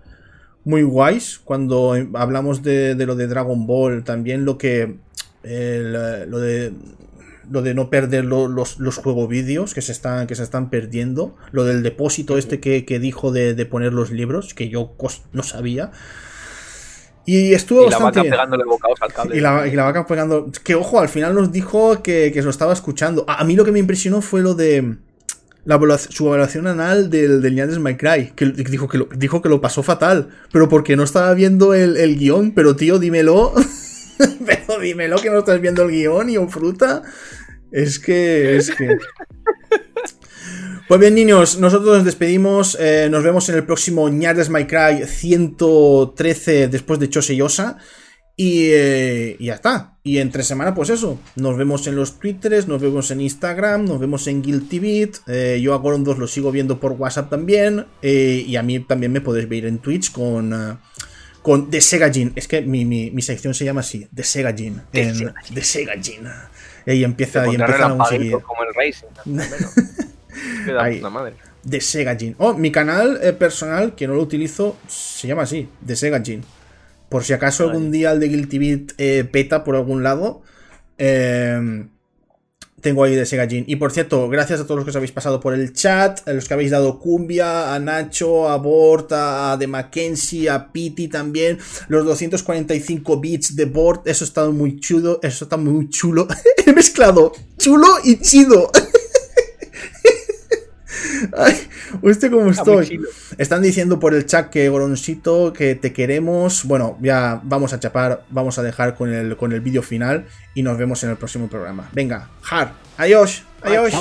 muy guays cuando hablamos de, de, lo de Dragon Ball. También lo que. Eh, lo de lo de no perder los, los juegos vídeos que se están que se están perdiendo lo del depósito este que, dijo de, poner los libros que yo no sabía y estuvo y bastante la vaca pegándole bocados al cable. Y la, y la, vaca pegando. Que ojo, al final nos dijo que, que se lo estaba escuchando. A, mí lo que me impresionó fue lo de. La su evaluación anal del, del My Cry. Que dijo que, lo, dijo que lo pasó fatal. Pero porque no estaba viendo el, el guion. Pero tío, dímelo. pero dímelo que no estás viendo el guion y un fruta. Es que, es que. Pues bien, niños, nosotros nos despedimos. Eh, nos vemos en el próximo Ñardes My Cry 113 después de Choseyosa. Y, eh, y ya está. Y entre semana, pues eso. Nos vemos en los Twitters, nos vemos en Instagram, nos vemos en Guilty Beat. Eh, yo a Gorondos lo sigo viendo por WhatsApp también. y a mí también me podéis ver en Twitch con. con The Sega Es que mi, mi, sección se llama así: The Sega Gin. The Sega y empieza, y empieza a seguir. Como el Racing. Ahí, madre. De Sega Gin. Oh, mi canal eh, personal, que no lo utilizo, se llama así, de Sega Gin. Por si acaso algún día el de Guilty Beat eh, peta por algún lado. Eh, tengo ahí de Sega Y por cierto, gracias a todos los que os habéis pasado por el chat, a los que habéis dado cumbia, a Nacho, a Bort, a The Mackenzie, a Piti también, los 245 bits de Bort, eso está muy chulo, eso está muy chulo. He mezclado chulo y chido. Ay, ¿usted cómo estoy? Están diciendo por el chat que Goroncito, que te queremos. Bueno, ya vamos a chapar, vamos a dejar con el, con el vídeo final y nos vemos en el próximo programa. Venga, Har, adiós, adiós.